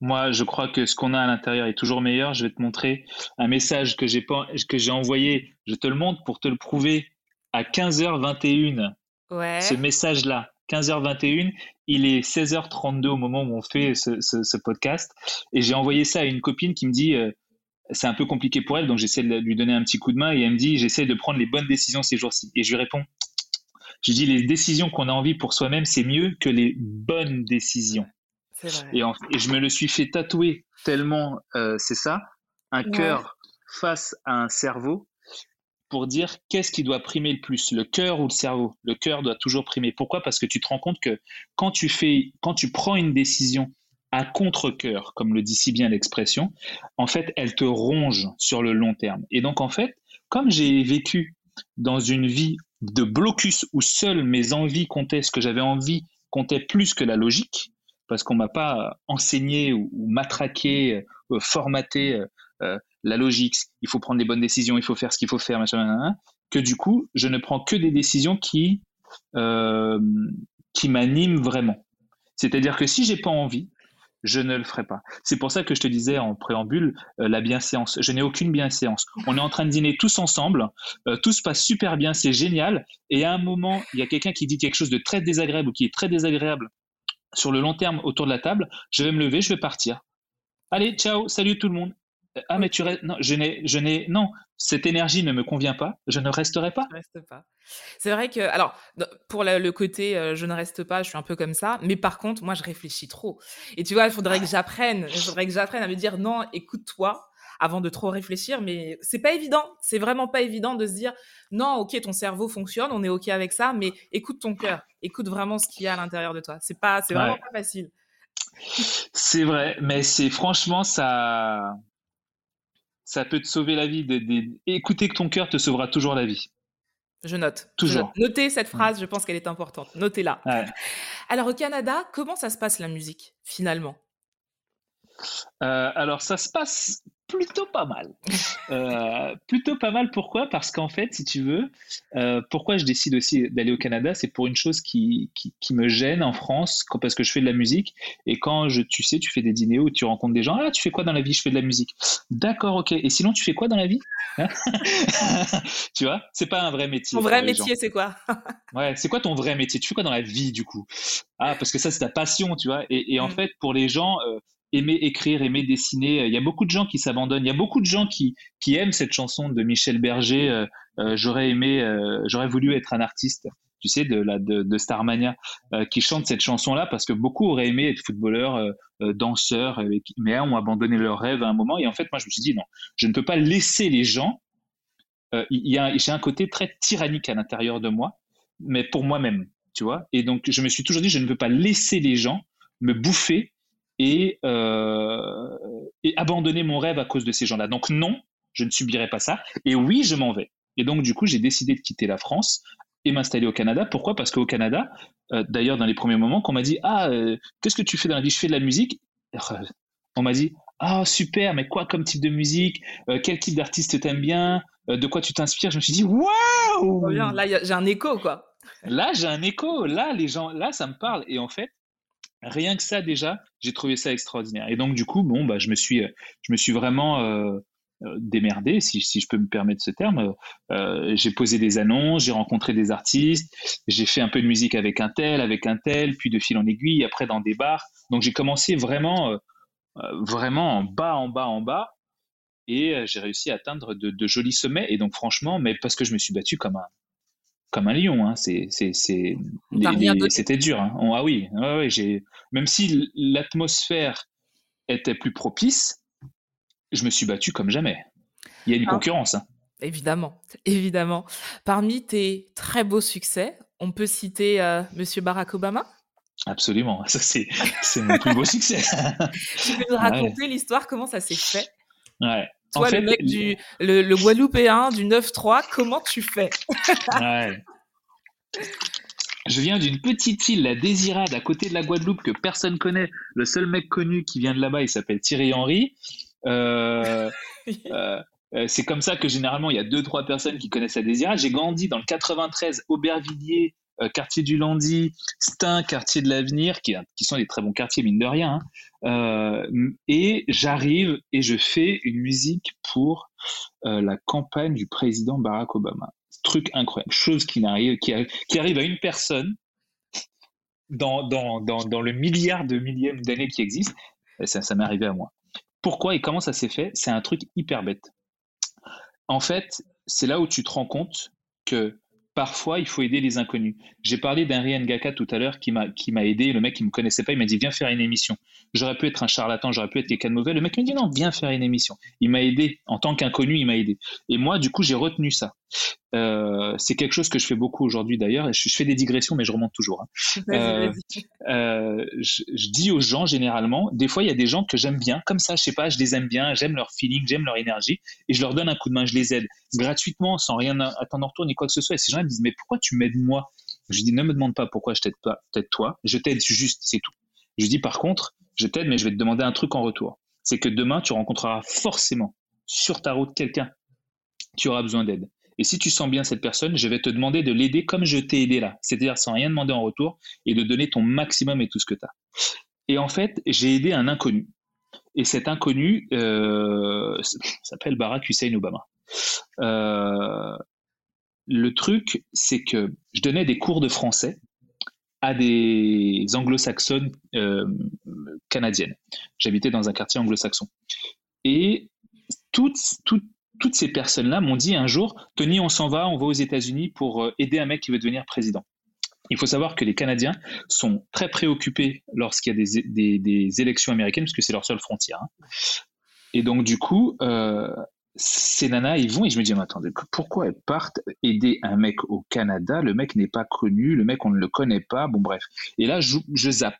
Moi, je crois que ce qu'on a à l'intérieur est toujours meilleur. Je vais te montrer un message que j'ai que j'ai envoyé. Je te le montre pour te le prouver à 15h21. Ouais. Ce message-là. 15h21. Il est 16h32 au moment où on fait ce, podcast. Et j'ai envoyé ça à une copine qui me dit euh, c'est un peu compliqué pour elle, donc j'essaie de lui donner un petit coup de main. Et elle me dit j'essaie de prendre les bonnes décisions ces jours-ci. Et je lui réponds je dis les décisions qu'on a envie pour soi-même, c'est mieux que les bonnes décisions. Et, et, je me le suis fait tatouer tellement euh, c'est ça, un cœur face à un cerveau pour dire qu'est-ce qui doit primer le plus, le cœur ou le cerveau. Le cœur doit toujours primer. Pourquoi? Parce que tu te rends compte que quand tu fais, quand tu prends une décision à contre-cœur, comme le dit si bien l'expression, en fait, elle te ronge sur le long terme. Et donc, en fait, comme j'ai vécu dans une vie de blocus où seules mes envies comptaient, ce que j'avais envie comptait plus que la logique, parce qu'on m'a pas enseigné ou, matraqué, euh, formaté euh, euh, la logique, il faut prendre des bonnes décisions, il faut faire ce qu'il faut faire, machin, que du coup, je ne prends que des décisions qui, euh, qui m'animent vraiment. C'est-à-dire que si j'ai pas envie, je ne le ferai pas. C'est pour ça que je te disais en préambule euh, la bienséance. Je n'ai aucune bienséance. On est en train de dîner tous ensemble, euh, tout se passe super bien, c'est génial. Et à un moment, il y a quelqu'un qui dit quelque chose de très désagréable ou qui est très désagréable sur le long terme autour de la table. Je vais me lever, je vais partir. Allez, ciao, salut tout le monde. Ah, mais tu restes. Non, je n'ai, je n'ai. Non, cette énergie ne me convient pas. Je ne resterai pas.
Je reste pas. C'est vrai que, alors, pour le, côté euh, je ne reste pas, je suis un peu comme ça. Mais par contre, moi, je réfléchis trop. Et tu vois, il faudrait que j'apprenne. Il faudrait que j'apprenne à me dire non, écoute-toi avant de trop réfléchir. Mais c'est pas évident. C'est vraiment pas évident de se dire non, ok, ton cerveau fonctionne, on est ok avec ça, mais écoute ton cœur. Écoute vraiment ce qu'il y a à l'intérieur de toi. C'est pas, c'est vraiment pas facile.
C'est vrai, mais c'est franchement ça ça peut te sauver la vie. Écouter que ton cœur te sauvera toujours la vie.
Je note.
Toujours.
Notez cette phrase, je pense qu'elle est importante. Notez-la. [laughs] Alors au Canada, comment ça se passe la musique finalement?
Euh, Alors ça se passe plutôt pas mal. Euh, plutôt pas mal. Pourquoi? Parce qu'en fait, si tu veux, euh, pourquoi je décide aussi d'aller au Canada, c'est pour une chose qui, qui, me gêne en France, parce que je fais de la musique. Et quand je, tu sais, tu fais des dîners où tu rencontres des gens, ah, tu fais quoi dans la vie? Je fais de la musique. D'accord, ok. Et sinon, tu fais quoi dans la vie? Hein [laughs] Tu vois, c'est pas un vrai métier.
Ton vrai métier, c'est quoi? [laughs]
Ouais, c'est quoi ton vrai métier? Tu fais quoi dans la vie, du coup? Ah, parce que ça, c'est ta passion, tu vois. Et, en mm. fait, pour les gens, euh, aimer écrire, aimer dessiner. Il y a beaucoup de gens qui s'abandonnent. Il y a beaucoup de gens qui, qui aiment cette chanson de Michel Berger. Euh, euh, j'aurais aimé, euh, j'aurais voulu être un artiste, tu sais, de la de, Starmania, qui chante cette chanson-là parce que beaucoup auraient aimé être footballeur, danseur, mais ont abandonné leur rêve à un moment. Et en fait, moi, je me suis dit non, je ne peux pas laisser les gens. il y a, j'ai un côté très tyrannique à l'intérieur de moi, mais pour moi-même, tu vois. Et donc, je me suis toujours dit, je ne peux pas laisser les gens me bouffer et, euh, et abandonner mon rêve à cause de ces gens-là. Donc non, je ne subirai pas ça. Et oui, je m'en vais. Et donc du coup, j'ai décidé de quitter la France et m'installer au Canada. Pourquoi? Parce qu'au Canada, euh, d'ailleurs, dans les premiers moments, qu'on m'a dit Ah, euh, qu'est-ce que tu fais dans la vie? Je fais de la musique? On m'a dit Ah, super, mais quoi comme type de musique? Quel type d'artiste t'aimes bien? De quoi tu t'inspires? Je me suis dit Waouh
Là, j'ai un écho, quoi.
Là, j'ai un écho. Là, les gens, là, ça me parle. Et en fait, rien que ça déjà, j'ai trouvé ça extraordinaire. Et donc du coup, bon, bah, je me suis, je me suis vraiment euh, euh, démerdé, si, je peux me permettre ce terme. Euh, j'ai posé des annonces, j'ai rencontré des artistes, j'ai fait un peu de musique avec un tel, avec un tel, puis de fil en aiguille, après dans des bars. Donc j'ai commencé vraiment, vraiment en bas, en bas, en bas. Et j'ai réussi à atteindre de, de, jolis sommets. Et donc franchement, mais parce que je me suis battu comme un, comme un lion. Hein. C'est, c'était dur. Hein. ah oui, j'ai, même si l'atmosphère était plus propice, je me suis battu comme jamais. Il y a une ah. concurrence. Hein.
Évidemment, évidemment. Parmi tes très beaux succès, on peut citer euh, Monsieur Barack Obama?
Absolument, ça c'est, mon plus beau [laughs] succès.
tu peux nous raconter l'histoire, comment ça s'est fait?
Ouais.
Toi, le mec du le, le Guadeloupéen du 9-3, comment tu fais? Ouais.
Je viens d'une petite île, la Désirade, à côté de la Guadeloupe, que personne connaît. Le seul mec connu qui vient de là-bas, il s'appelle Thierry Henry. Euh, [laughs] euh, euh, c'est comme ça que généralement, il y a deux, trois personnes qui connaissent la Désirade. J'ai grandi dans le 93, Aubervilliers, quartier du Landy, Stein, quartier de l'Avenir, qui, sont des très bons quartiers, mine de rien. Hein. et j'arrive et je fais une musique pour la campagne du président Barack Obama truc incroyable, chose qui, n'arrive, qui, arrive, à une personne dans, dans, dans, le milliard de millièmes d'années qui existe. Ça, ça m'est arrivé à moi. Pourquoi et comment ça s'est fait? C'est un truc hyper bête. En fait, c'est là où tu te rends compte que parfois, il faut aider les inconnus. J'ai parlé d'un Rian Gaka tout à l'heure qui m'a, aidé. Le mec, il me connaissait pas, il m'a dit, viens faire une émission. J'aurais pu être un charlatan, j'aurais pu être quelqu'un de mauvais. Le mec m'a dit, non, viens faire une émission. Il m'a aidé. En tant qu'inconnu, il m'a aidé. Et moi, du coup, j'ai retenu ça. Euh, c'est quelque chose que je fais beaucoup aujourd'hui d'ailleurs. Je, fais des digressions, mais je remonte toujours. Hein. Euh, euh, je, je, dis aux gens généralement, des fois, il y a des gens que j'aime bien. Comme ça, je sais pas, je les aime bien, j'aime leur feeling, j'aime leur énergie. Et je leur donne un coup de main, je les aide gratuitement, sans rien attendre en retour ni quoi que ce soit. Et ces gens me disent, mais pourquoi tu m'aides moi? Je dis, ne me demande pas pourquoi je t'aide pas, peut-être toi. Je t'aide juste, c'est tout. Je dis, par contre, je t'aide, mais je vais te demander un truc en retour. C'est que demain, tu rencontreras forcément sur ta route quelqu'un qui aura besoin d'aide. Et si tu sens bien cette personne, je vais te demander de l'aider comme je t'ai aidé là, c'est-à-dire sans rien demander en retour et de donner ton maximum et tout ce que tu as. Et en fait, j'ai aidé un inconnu. Et cet inconnu euh, s'appelle Barack Hussein Obama. Euh, le truc, c'est que je donnais des cours de français à des anglo-saxonnes euh, canadiennes. J'habitais dans un quartier anglo-saxon. Et toutes, toutes, toutes ces personnes-là m'ont dit un jour, Tony, on s'en va, on va aux États-Unis pour euh, aider un mec qui veut devenir président. Il faut savoir que les Canadiens sont très préoccupés lorsqu'il y a des, élections américaines, parce que c'est leur seule frontière. Hein. Et donc, du coup, euh, ces nanas, ils vont, et je me dis, mais attendez, pourquoi elles partent aider un mec au Canada? Le mec n'est pas connu, le mec, on ne le connaît pas, bon, bref. Et là, je, zappe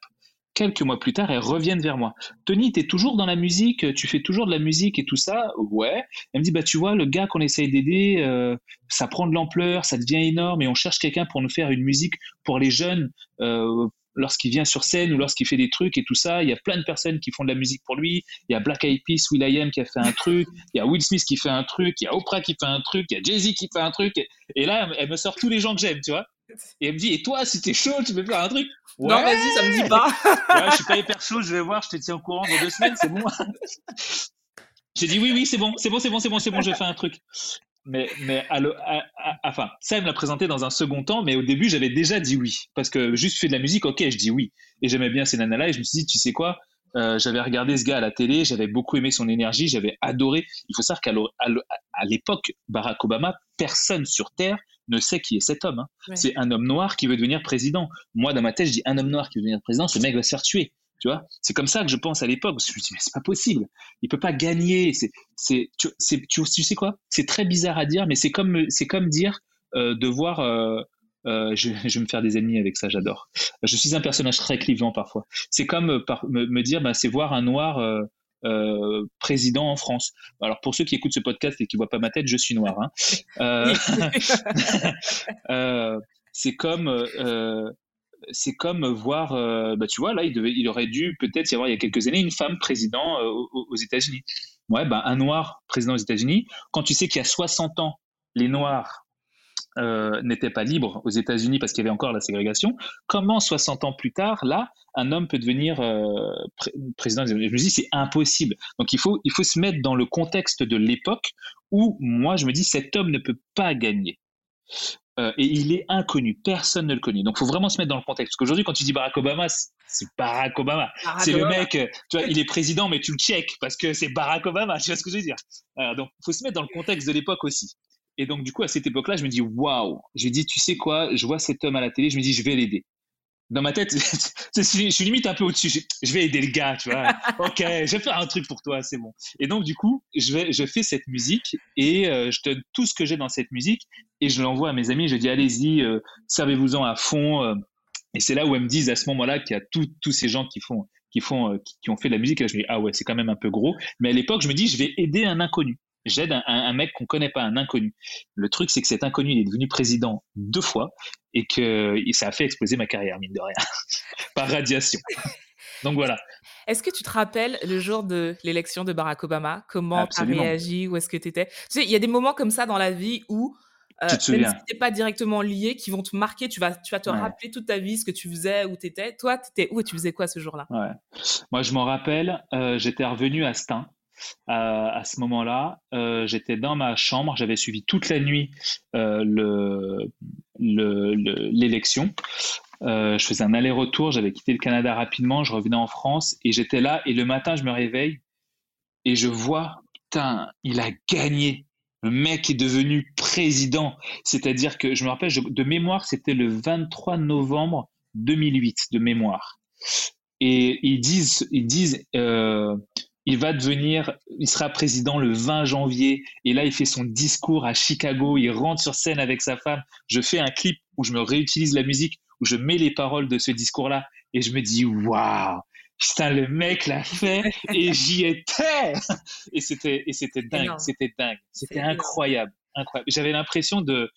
quelques mois plus tard, elles reviennent vers moi. Tony, tu es toujours dans la musique, tu fais toujours de la musique et tout ça? Ouais. Elle me dit, bah tu vois, le gars qu'on essaye d'aider, euh, ça prend de l'ampleur, ça devient énorme et on cherche quelqu'un pour nous faire une musique pour les jeunes. Euh, lorsqu'il vient sur scène ou lorsqu'il fait des trucs et tout ça, il y a plein de personnes qui font de la musique pour lui. Il y a Black Eyed Peas, Will.i.am qui a fait un truc, il y a Will Smith qui fait un truc, il y a Oprah qui fait un truc, il y a Jay-Z qui fait un truc. Et, là, elle me sort tous les gens que j'aime, tu vois. Et elle me dit, et toi, si t'es chaud, tu peux faire un truc
Non, vas-y, ça me dit pas. [laughs]
ouais, je suis pas hyper chaud, je vais voir, je te tiens au courant dans deux semaines, c'est bon. [laughs] J'ai dit oui, oui, c'est bon, c'est bon, c'est bon, c'est bon, c'est bon, je faire un truc. Mais, mais enfin, ça, elle me l'a présenté dans un second temps, mais au début, j'avais déjà dit oui. Parce que juste fait de la musique, ok, je dis oui. Et j'aimais bien ces nanas-là, et je me suis dit, tu sais quoi, euh, j'avais regardé ce gars à la télé, j'avais beaucoup aimé son énergie, j'avais adoré. Il faut savoir qu'à l'époque, Barack Obama, personne sur Terre ne sait qui est cet homme. Hein. C'est un homme noir qui veut devenir président. Moi, dans ma tête, je dis un homme noir qui veut devenir président, ce mec va se faire tuer. Tu vois, c'est comme ça que je pense à l'époque. Je me dis, mais c'est pas possible. Il peut pas gagner. C'est, c'est, tu, tu, sais quoi? C'est très bizarre à dire, mais c'est comme, c'est comme dire euh, de voir. Euh, euh, je, je, vais me faire des ennemis avec ça, j'adore. Je suis un personnage très clivant parfois. C'est comme par, me, dire, bah, c'est voir un noir euh, président en France. Alors pour ceux qui écoutent ce podcast et qui voient pas ma tête, je suis noir. Hein. Euh, [laughs] [laughs] euh, c'est comme c'est comme voir, bah, tu vois, là, il, aurait dû peut-être y avoir il y a quelques années une femme président aux, États-Unis. Ouais, bah, un noir président aux États-Unis. Quand tu sais qu'il y a 60 ans, les noirs euh, n'était pas libre aux États-Unis parce qu'il y avait encore la ségrégation, comment 60 ans plus tard, là, un homme peut devenir euh, président Je me dis, c'est impossible. Donc il faut, il faut se mettre dans le contexte de l'époque où moi, je me dis, cet homme ne peut pas gagner. Euh, et il est inconnu, personne ne le connaît. Donc, il faut vraiment se mettre dans le contexte. Parce qu'aujourd'hui, quand tu dis Barack Obama, c'est Barack Obama. C'est le mec, tu vois, il est [laughs] président, mais tu le check parce que c'est Barack Obama. [laughs] Tu vois ce que je veux dire? Donc, il faut se mettre dans le contexte de l'époque aussi. Et donc, du coup, à cette époque-là, je me dis, waouh, j'ai dit, tu sais quoi, je vois cet homme à la télé, je me dis, je vais l'aider. Dans ma tête, [laughs] je suis limite un peu au-dessus. Je vais aider le gars, tu vois. [laughs] ok, je vais faire un truc pour toi, c'est bon. Et donc, du coup, je, vais, je fais cette musique et euh, je donne tout ce que j'ai dans cette musique et je l'envoie à mes amis. Je dis, allez-y, euh, servez-vous-en à fond. Euh. et c'est là où elles me disent à ce moment-là qu'il y a tous ces gens qui font, qui font, qui, ont fait de la musique. Et là, je me dis, ah ouais, c'est quand même un peu gros. Mais à l'époque, je me dis, je vais aider un inconnu j'aide un, un, mec qu'on connaît pas, un inconnu. Le truc, c'est que cet inconnu, il est devenu président deux fois et que ça a fait exploser ma carrière, mine de rien, [laughs] par radiation. [laughs] Donc voilà.
Est-ce que tu te rappelles le jour de l'élection de Barack Obama? Comment tu as réagi? Où est-ce que tu étais Tu sais, il y a des moments comme ça dans la vie où, euh, même si tu pas directement lié, qui vont te marquer, tu vas, tu vas te rappeler toute ta vie ce que tu faisais, où tu étais. Toi, tu étais où et tu faisais quoi ce jour-là?
Ouais. Moi, je m'en rappelle, euh, j'étais revenu à Stein à, ce moment-là. Euh, j'étais dans ma chambre, j'avais suivi toute la nuit euh, l'élection. Euh, je faisais un aller-retour, j'avais quitté le Canada rapidement, je revenais en France et j'étais là. Et le matin, je me réveille et je vois, putain, il a gagné. Le mec est devenu président. C'est-à-dire que je me rappelle, de mémoire, c'était le 23 novembre 2008, de mémoire. Et ils disent, ils disent, euh, il va devenir, il sera président le 20 janvier. Et là, il fait son discours à Chicago. Il rentre sur scène avec sa femme. Je fais un clip où je me réutilise la musique, où je mets les paroles de ce discours-là. Et je me dis, waouh, putain, le mec l'a fait et j'y étais. Et c'était, et c'était dingue, c'était dingue, c'était incroyable, incroyable. J'avais l'impression de,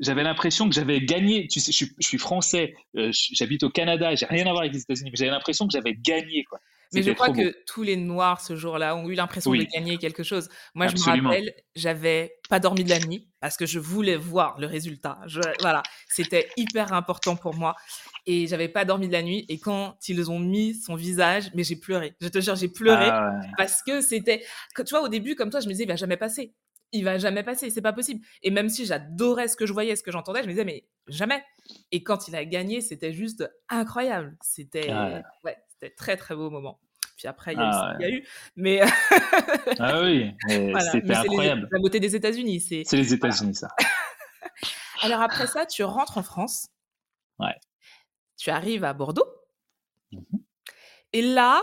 j'avais l'impression que j'avais gagné. Tu sais, je suis, français, euh, j'habite au Canada, j'ai rien à voir avec les États-Unis, mais j'avais l'impression que j'avais gagné, quoi.
Mais je crois que tous les Noirs ce jour-là ont eu l'impression de gagner quelque chose. Moi, je me rappelle, j'avais pas dormi de la nuit parce que je voulais voir le résultat. voilà, c'était hyper important pour moi et j'avais pas dormi de la nuit. Et quand ils ont mis son visage, mais j'ai pleuré. Je te jure, j'ai pleuré ah parce que c'était, tu vois, au début, comme toi, je me disais, il va jamais passer. Il va jamais passer, c'est pas possible. Et même si j'adorais ce que je voyais, ce que j'entendais, je me disais, mais jamais. Et quand il a gagné, c'était juste incroyable. C'était, ah ouais, c'était très très beau moment. Puis après, il y a, ah eu, eu, Mais. [laughs]
ah oui, c'était incroyable.
la beauté des États-Unis.
C'est les États-Unis, ça. [laughs]
Alors après ça, tu rentres en France.
Ouais
tu arrives à Bordeaux. Mmh Et là,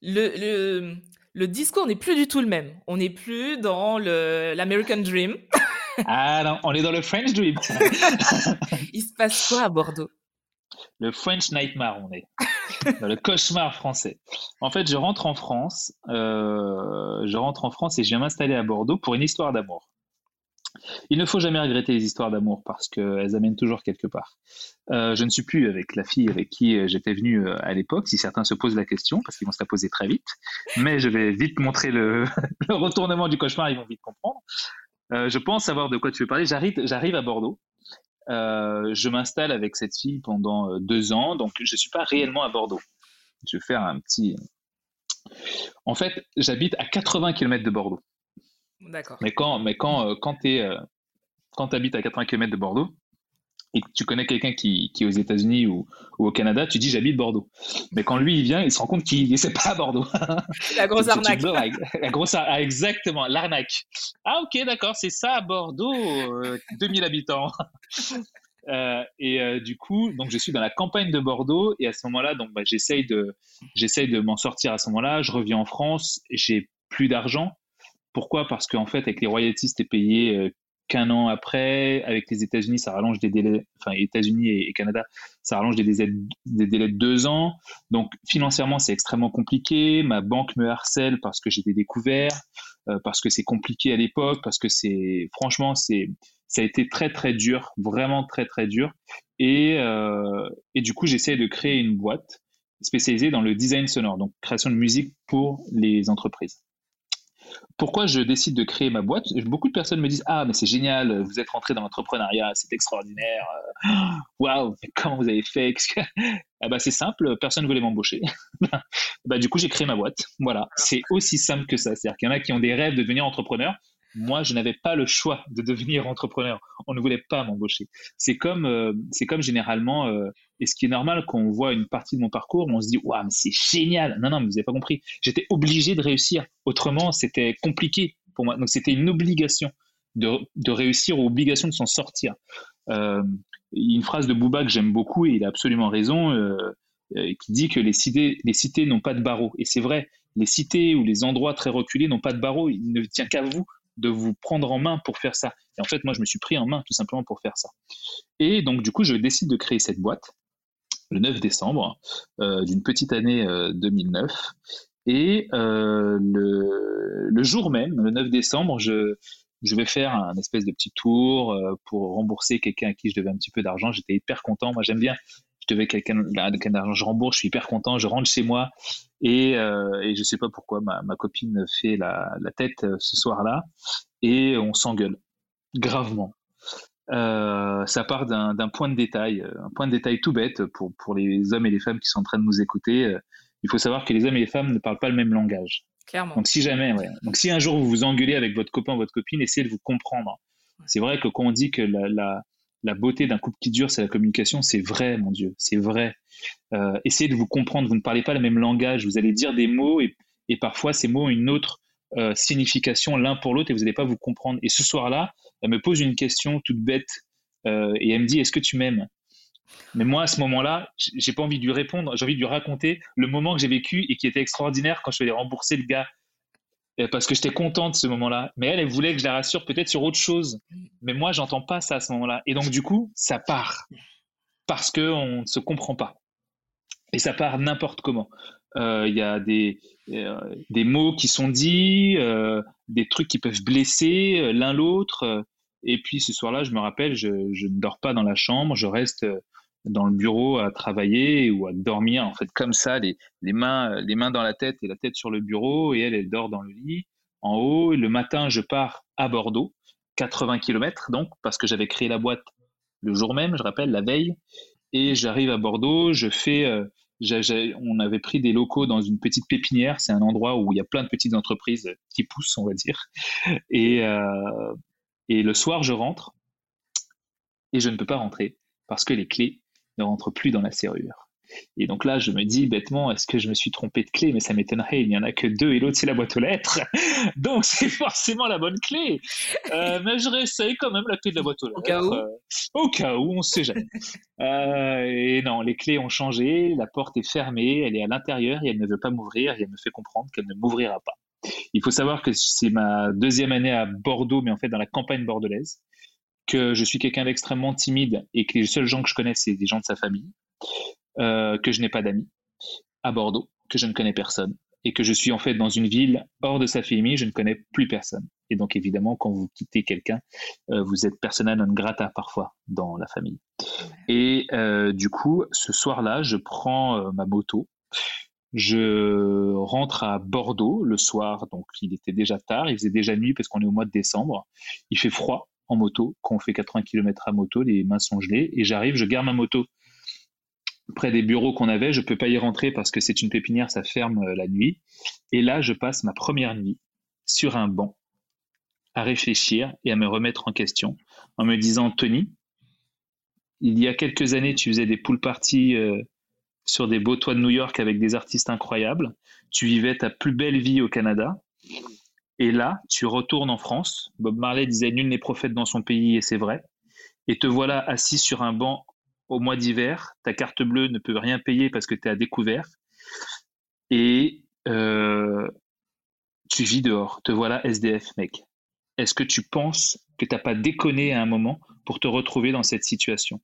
le, le, discours n'est plus du tout le même. On n'est plus dans l'American Dream. [laughs]
ah non, on est dans le French Dream.
Il se passe quoi à Bordeaux?
Le French Nightmare, on est. Le cauchemar français. En fait, je rentre en France. Euh, je rentre en France et je viens m'installer à Bordeaux pour une histoire d'amour. Il ne faut jamais regretter les histoires d'amour parce qu'elles amènent toujours quelque part. Euh, je ne suis plus avec la fille avec qui j'étais venu euh, à l'époque, si certains se posent la question, parce qu'ils vont se la poser très vite. Mais je vais vite montrer le, [laughs] retournement du cauchemar, ils vont vite comprendre. je pense savoir de quoi tu veux parler. J'arrive à Bordeaux. Je m'installe avec cette fille pendant deux ans, donc je ne suis pas réellement à Bordeaux. Je vais faire un petit... En fait, j'habite à 80 km de Bordeaux.
D'accord.
Mais quand, mais quand, euh, quand tu euh, quand habites à 80 km de Bordeaux et que tu connais quelqu'un qui, qui, est aux États-Unis ou, ou, au Canada, tu dis j'habite Bordeaux. Mais quand lui il vient, il se rend compte qu'il n'est pas à Bordeaux. [laughs]
La grosse arnaque.
la grosse ah, exactement, l'arnaque. Ah ok, d'accord, c'est ça à Bordeaux, 2000 euh, habitants. [laughs] et du coup, donc je suis dans la campagne de Bordeaux et à ce moment-là, donc bah, j'essaye de, j'essaye de m'en sortir à ce moment-là. Je reviens en France, j'ai plus d'argent pourquoi? Parce qu'en fait, avec les royalties, c'était payé euh, qu'un an après. Avec les États-Unis, ça rallonge des délais, enfin, États-Unis et, Canada, ça rallonge des délais, de deux ans. Donc, financièrement, c'est extrêmement compliqué. Ma banque me harcèle parce que j'ai des découverts, euh, parce que c'est compliqué à l'époque, parce que c'est, franchement, c'est, ça a été très, très dur, vraiment très, très dur. Et, euh, et du coup, j'essaie de créer une boîte spécialisée dans le design sonore, donc création de musique pour les entreprises. Pourquoi je décide de créer ma boîte Beaucoup de personnes me disent Ah, mais c'est génial, vous êtes rentré dans l'entrepreneuriat, c'est extraordinaire. [laughs] Waouh, comment vous avez fait [laughs] ah bah, C'est simple, personne ne voulait m'embaucher. [laughs] bah, du coup, j'ai créé ma boîte. Voilà, c'est aussi simple que ça. C'est-à-dire qu'il y en a qui ont des rêves de devenir entrepreneur. Moi, je n'avais pas le choix de devenir [laughs] entrepreneur. On ne voulait pas m'embaucher. C'est comme, euh, c'est comme généralement, euh, et ce qui est normal quand on voit une partie de mon parcours, on se dit, waouh, mais c'est génial. Non, non, mais vous n'avez pas compris. J'étais obligé de réussir. Autrement, c'était compliqué pour moi. Donc, c'était une obligation de, réussir ou obligation de s'en sortir. Euh, une phrase de Bouba que j'aime beaucoup, et il a absolument raison, euh, qui dit que les cités, les cités n'ont pas de barreaux. Et c'est vrai, les cités ou les endroits très reculés n'ont pas de barreaux. Il ne tient qu'à vous de vous prendre en main pour faire ça. Et en fait, moi, je me suis pris en main tout simplement pour faire ça. Et donc, du coup, je décide de créer cette boîte le 9 décembre euh, d'une petite année 2009. Euh, Et euh, le, jour même, le 9 décembre, je, je vais faire un espèce de petit tour pour rembourser quelqu'un à qui je devais un petit peu d'argent. J'étais hyper content. Moi, j'aime bien. Devais quelqu'un d'argent, je rembourse. Je suis hyper content. Je rentre chez moi et, euh, et je sais pas pourquoi ma, ma copine fait la, la tête euh, ce soir-là et on s'engueule gravement. Euh, ça part d'un point de détail, un point de détail tout bête pour, pour les hommes et les femmes qui sont en train de nous écouter. Il faut savoir que les hommes et les femmes ne parlent pas le même langage.
Clairement.
Donc si jamais, ouais. Donc si un jour vous vous engueulez avec votre copain ou votre copine, essayez de vous comprendre. C'est vrai que quand on dit que la, la, la beauté d'un couple qui dure, c'est la communication. C'est vrai, mon Dieu, c'est vrai. Euh, essayez de vous comprendre. Vous ne parlez pas le même langage. Vous allez dire des mots et, parfois ces mots ont une autre euh, signification l'un pour l'autre et vous n'allez pas vous comprendre. Et ce soir-là, elle me pose une question toute bête euh, et elle me dit Est-ce que tu m'aimes? Mais moi, à ce moment-là, j'ai pas envie de lui répondre, j'ai envie de lui raconter le moment que j'ai vécu et qui était extraordinaire quand je suis allé rembourser le gars. Parce que j'étais content de ce moment-là. Mais elle, elle voulait que je la rassure peut-être sur autre chose. Mais moi, j'entends pas ça à ce moment-là. Et donc, du coup, ça part. Parce qu'on ne se comprend pas. Et ça part n'importe comment. Euh, il y a des, euh, des mots qui sont dits, euh, des trucs qui peuvent blesser l'un l'autre. Et puis ce soir-là, je me rappelle, je, je, ne dors pas dans la chambre, je reste dans le bureau à travailler ou à dormir, en fait, comme ça, les, les, mains, les mains dans la tête et la tête sur le bureau, et elle, elle dort dans le lit en haut. Et le matin, je pars à Bordeaux, 80 km donc, parce que j'avais créé la boîte le jour même, je rappelle, la veille. Et j'arrive à Bordeaux, je fais, on avait pris des locaux dans une petite pépinière. C'est un endroit où il y a plein de petites entreprises qui poussent, on va dire. Et, euh, et le soir, je rentre et je ne peux pas rentrer parce que les clés ne rentrent plus dans la serrure. Et donc là, je me dis bêtement, est-ce que je me suis trompé de clé? Mais ça m'étonnerait, il n'y en a que deux et l'autre, c'est la boîte aux lettres. [laughs] Donc c'est forcément la bonne clé. Euh, mais je réessaye quand même la clé de la boîte aux lettres. [laughs] Au
cas où,
euh, au cas où on ne sait jamais. Euh, et non, les clés ont changé, la porte est fermée, elle est à l'intérieur et elle ne veut pas m'ouvrir et elle me fait comprendre qu'elle ne m'ouvrira pas. Il faut savoir que c'est ma deuxième année à Bordeaux, mais en fait dans la campagne bordelaise, que je suis quelqu'un d'extrêmement timide et que les seuls gens que je connais, c'est des gens de sa famille. Euh, que je n'ai pas d'amis à Bordeaux, que je ne connais personne, et que je suis en fait dans une ville hors de sa famille, je ne connais plus personne. Et donc évidemment, quand vous quittez quelqu'un, euh, vous êtes persona non grata parfois dans la famille. Et euh, du coup, ce soir-là, je prends ma moto, je rentre à Bordeaux le soir, donc il était déjà tard, il faisait déjà nuit parce qu'on est au mois de décembre, il fait froid en moto, quand on fait 80 km à moto, les mains sont gelées, et j'arrive, je garde ma moto près des bureaux qu'on avait. Je peux pas y rentrer parce que c'est une pépinière, ça ferme euh, la nuit. Et là, je passe ma première nuit sur un banc à réfléchir et à me remettre en question en me disant, Tony, il y a quelques années, tu faisais des pool parties euh, sur des beaux toits de New York avec des artistes incroyables. Tu vivais ta plus belle vie au Canada. Et là, tu retournes en France. Bob Marley disait nul n'est prophète dans son pays et c'est vrai. Et te voilà assis sur un banc au mois d'hiver, ta carte bleue ne peut rien payer parce que tu es à découvert, et euh, tu vis dehors. Te voilà SDF, mec. Est-ce que tu penses que tu n'as pas déconné à un moment pour te retrouver dans cette situation?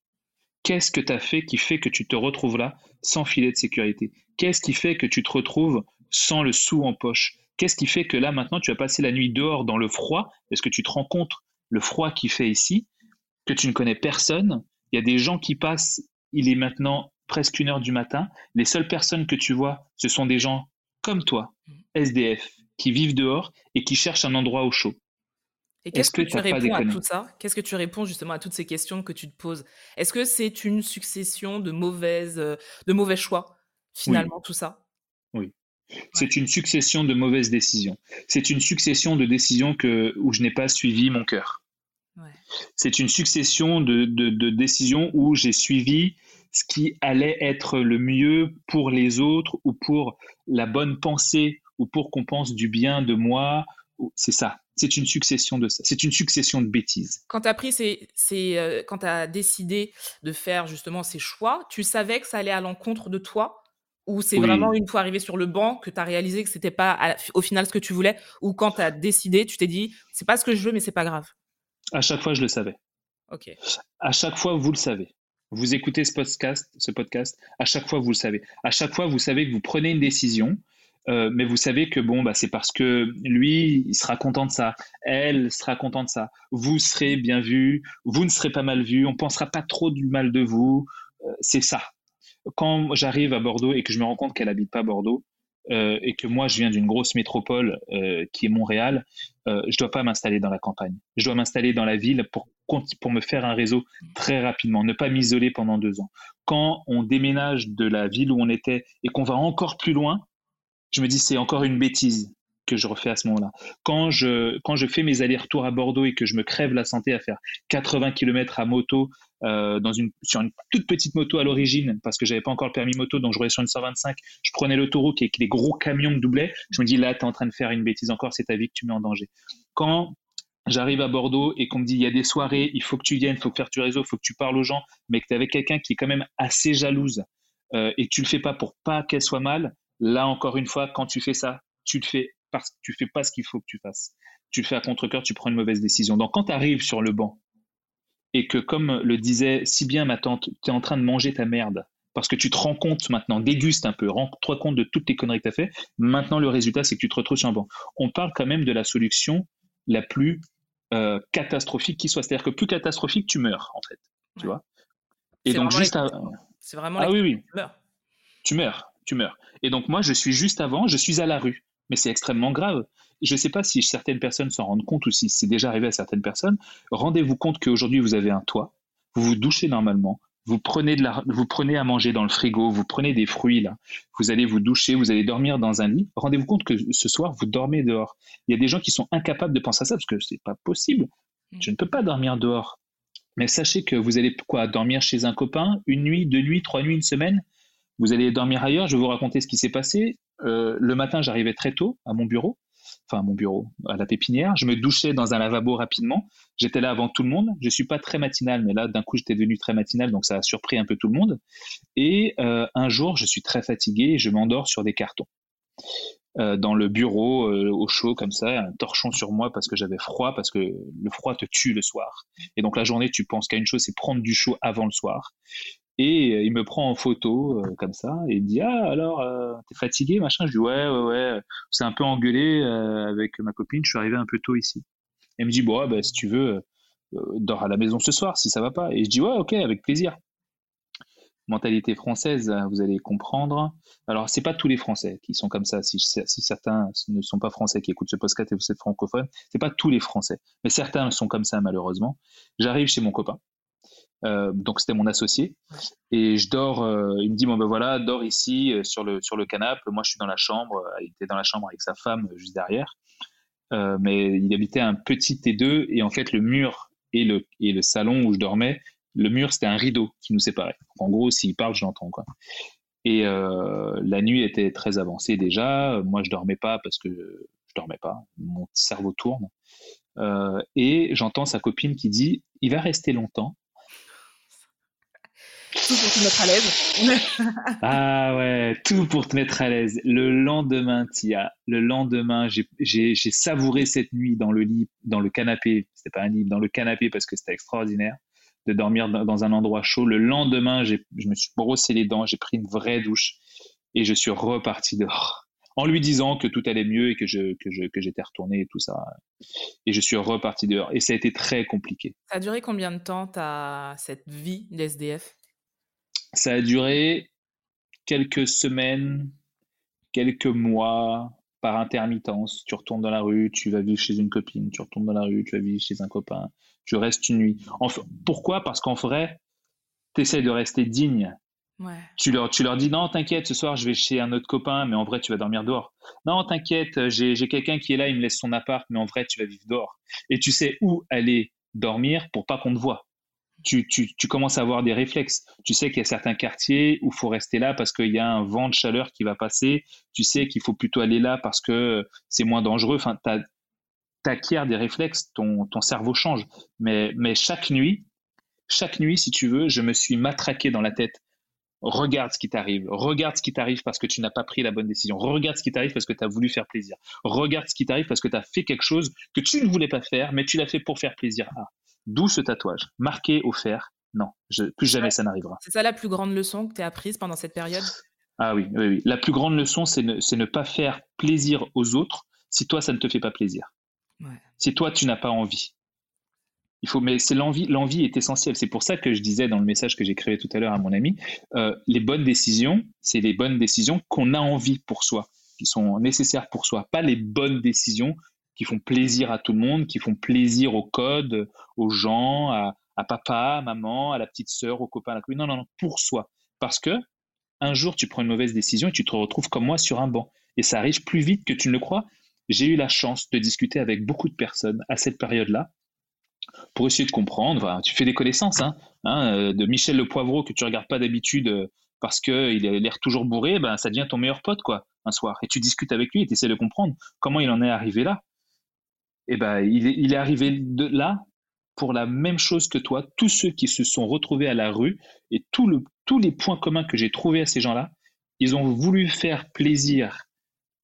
Qu'est-ce que tu as fait qui fait que tu te retrouves là sans filet de sécurité? Qu'est-ce qui fait que tu te retrouves sans le sou en poche? Qu'est-ce qui fait que là maintenant tu as passé la nuit dehors dans le froid? Est-ce que tu te rends compte le froid qui fait ici? Que tu ne connais personne? Il y a des gens qui passent, il est maintenant presque une heure du matin. Les seules personnes que tu vois, ce sont des gens comme toi, mm. SDF, qui vivent dehors et qui cherchent un endroit au chaud.
Et qu'est-ce que, tu réponds à tout ça? Qu'est-ce que tu réponds justement à toutes ces questions que tu te poses? Est-ce que c'est une succession de mauvaises, euh, de mauvais choix finalement tout ça?
Oui. C'est une succession de mauvaises décisions. C'est une succession de décisions que, où je n'ai pas suivi mon cœur. C'est une succession de, décisions où j'ai suivi ce qui allait être le mieux pour les autres ou pour la bonne pensée ou pour qu'on pense du bien de moi. C'est ça. C'est une succession de ça. C'est une succession de bêtises.
Quand tu as pris ces, euh, quand tu as décidé de faire justement ces choix, tu savais que ça allait à l'encontre de toi? Ou c'est vraiment une fois arrivé sur le banc que tu as réalisé que c'était pas au final ce que tu voulais ou quand tu as décidé, tu t'es dit c'est pas ce que je veux mais c'est pas grave?
À chaque fois, je le savais.
Ok.
À chaque fois, vous le savez. Vous écoutez ce podcast, ce podcast, à chaque fois, vous le savez. À chaque fois, vous savez que vous prenez une décision, euh, mais vous savez que bon, bah, c'est parce que lui, il sera content de ça, elle sera content de ça, vous serez bien vu, vous ne serez pas mal vu, on pensera pas trop du mal de vous. Euh, c'est ça. Quand j'arrive à Bordeaux et que je me rends compte qu'elle habite pas Bordeaux, euh, et que moi je viens d'une grosse métropole euh, qui est Montréal, euh, je dois pas m'installer dans la campagne. Je dois m'installer dans la ville pour, pour me faire un réseau très rapidement, ne pas m'isoler pendant deux ans. Quand on déménage de la ville où on était et qu'on va encore plus loin, je me dis c'est encore une bêtise que je refais à ce moment-là. Quand je, quand je fais mes allers-retours à Bordeaux et que je me crève la santé à faire 80 km à moto, euh, une, sur une toute petite moto à l'origine, parce que j'avais pas encore le permis moto, donc je roulais sur une 125, je prenais l'autoroute et que les gros camions me doublaient, je me dis là, tu es en train de faire une bêtise encore, c'est ta vie que tu mets en danger. Quand j'arrive à Bordeaux et qu'on me dit il y a des soirées, il faut que tu viennes, il faut faire du réseau, il faut que tu parles aux gens, mais que tu es avec quelqu'un qui est quand même assez jalouse euh, et tu le fais pas pour pas qu'elle soit mal, là encore une fois, quand tu fais ça, tu le fais parce que tu fais pas ce qu'il faut que tu fasses. Tu le fais à contre-cœur, tu prends une mauvaise décision. Donc quand tu arrives sur le banc et que, comme le disait si bien ma tante, tu es en train de manger ta merde, parce que tu te rends compte maintenant, déguste un peu, rends-toi compte de toutes les conneries que tu as fait. Maintenant, le résultat, c'est que tu te retrouves sur un banc. On parle quand même de la solution la plus euh, catastrophique qui soit. C'est-à-dire que plus catastrophique, tu meurs, en fait. Tu vois?
Et donc, juste C'est vraiment
Ah oui, oui. Tu meurs. Tu meurs, tu meurs. Et donc, moi, je suis juste avant, je suis à la rue. Mais c'est extrêmement grave. Je ne sais pas si certaines personnes s'en rendent compte ou si c'est déjà arrivé à certaines personnes. Rendez-vous compte qu'aujourd'hui, vous avez un toit, vous vous douchez normalement, vous prenez, de la, vous prenez à manger dans le frigo, vous prenez des fruits là, vous allez vous doucher, vous allez dormir dans un lit. Rendez-vous compte que ce soir, vous dormez dehors. Il y a des gens qui sont incapables de penser à ça parce que c'est pas possible. Mm. Je ne peux pas dormir dehors. Mais sachez que vous allez quoi dormir chez un copain, une nuit, deux nuits, trois nuits, une semaine? Vous allez dormir ailleurs. Je vais vous raconter ce qui s'est passé. Euh, le matin, j'arrivais très tôt à mon bureau enfin mon bureau, à la pépinière. Je me douchais dans un lavabo rapidement. J'étais là avant tout le monde. Je suis pas très matinal, mais là, d'un coup, j'étais devenu très matinal, donc ça a surpris un peu tout le monde. Et euh, un jour, je suis très fatigué et je m'endors sur des cartons. Euh, dans le bureau, au chaud, comme ça, un torchon sur moi parce que j'avais froid, parce que le froid te tue le soir. Et donc la journée, tu penses qu'à une chose, c'est prendre du chaud avant le soir. Et euh, il me prend en photo euh, comme ça et il dit ah alors euh, t'es fatigué machin. Je dis ouais ouais ouais. C'est un peu engueulé avec ma copine. Je suis arrivé un peu tôt ici. Elle me dit bon bah, si tu veux dors à la maison ce soir si ça va pas. Et je dis ouais ok avec plaisir. Mentalité française, vous allez comprendre. Alors c'est pas tous les Français qui sont comme ça. Si, si certains ne sont pas Français qui écoutent ce podcast et vous êtes francophone, c'est pas tous les Français, mais certains sont comme ça malheureusement. J'arrive chez mon copain euh, donc c'était mon associé. Et je dors euh, il me dit bon ben voilà dors ici euh, sur le sur le canapé. Moi je suis dans la chambre. Il était dans la chambre avec sa femme juste derrière. Mais il habitait un petit T2 et en fait le mur et le et le salon où je dormais le mur c'était un rideau qui nous séparait. En gros s'il parle je l'entends quoi. Et la nuit était très avancée déjà. Moi je dormais pas parce que je dormais pas. Mon cerveau tourne. Et j'entends sa copine qui dit il va rester longtemps
tout pour te mettre à l'aise. [laughs]
ah ouais, tout pour te mettre à l'aise. Le lendemain, Tia, le lendemain, j'ai savouré cette nuit dans le lit, dans le canapé. C'était pas un lit, dans le canapé parce que c'était extraordinaire de dormir dans un endroit chaud. Le lendemain, je me suis brossé les dents, j'ai pris une vraie douche et je suis reparti dehors en lui disant que tout allait mieux et que je que je que j'étais retourné et tout ça. Et je suis reparti dehors et ça a été très compliqué.
Ça a duré combien de temps ta cette vie d'SDF
ça a duré quelques semaines, quelques mois par intermittence. Tu retournes dans la rue, tu vas vivre chez une copine, tu retournes dans la rue, tu vas vivre chez un copain, tu restes une nuit. pourquoi? Parce qu'en vrai, tu essaies de rester digne. Tu, leur, tu leur dis non, t'inquiète, ce soir je vais chez un autre copain, mais en vrai tu vas dormir dehors. Non, t'inquiète, j'ai quelqu'un qui est là, il me laisse son appart, mais en vrai tu vas vivre dehors. Et tu sais où aller dormir pour pas qu'on te voit tu, commences à avoir des réflexes. Tu sais qu'il y a certains quartiers où il faut rester là parce qu'il y a un vent de chaleur qui va passer. Tu sais qu'il faut plutôt aller là parce que c'est moins dangereux. Enfin, tu acquiers des réflexes, ton, cerveau change. Mais, mais chaque nuit, chaque nuit, si tu veux, je me suis matraqué dans la tête. Regarde ce qui t'arrive. Regarde ce qui t'arrive parce que tu n'as pas pris la bonne décision. Regarde ce qui t'arrive parce que tu as voulu faire plaisir. Regarde ce qui t'arrive parce que tu as fait quelque chose que tu ne voulais pas faire, mais tu l'as fait pour faire plaisir. Ah, D'où ce tatouage, marqué au fer. Non, plus jamais ça n'arrivera.
C'est ça la plus grande leçon que tu as apprise pendant cette période?
Ah oui, oui, oui. La plus grande leçon, c'est ne, ne, pas faire plaisir aux autres si toi, ça ne te fait pas plaisir. Si toi, tu n'as pas envie. Il faut, mais c'est l'envie. L'envie est essentielle. C'est pour ça que je disais dans le message que j'ai créé tout à l'heure à mon ami, euh, les bonnes décisions, c'est les bonnes décisions qu'on a envie pour soi, qui sont nécessaires pour soi, pas les bonnes décisions qui font plaisir à tout le monde, qui font plaisir au code, aux gens, à, papa, à maman, à la petite sœur, au copain, à la. Non, non, non, pour soi. Parce que un jour, tu prends une mauvaise décision et tu te retrouves comme moi sur un banc. Et ça arrive plus vite que tu ne le crois. j'ai eu la chance de discuter avec beaucoup de personnes à cette période-là pour essayer de comprendre. tu fais des connaissances hein, hein, euh, de Michel Le Poivreau que tu regardes pas d'habitude euh, parce qu'il a l'air toujours bourré, ben, ça devient ton meilleur pote quoi, un soir. Et tu discutes avec lui et tu essaies de comprendre comment il en est arrivé là. Et ben, il est, il est arrivé de là pour la même chose que toi. Tous ceux qui se sont retrouvés à la rue et tout le, tous les points communs que j'ai trouvés à ces gens-là, ils ont voulu faire plaisir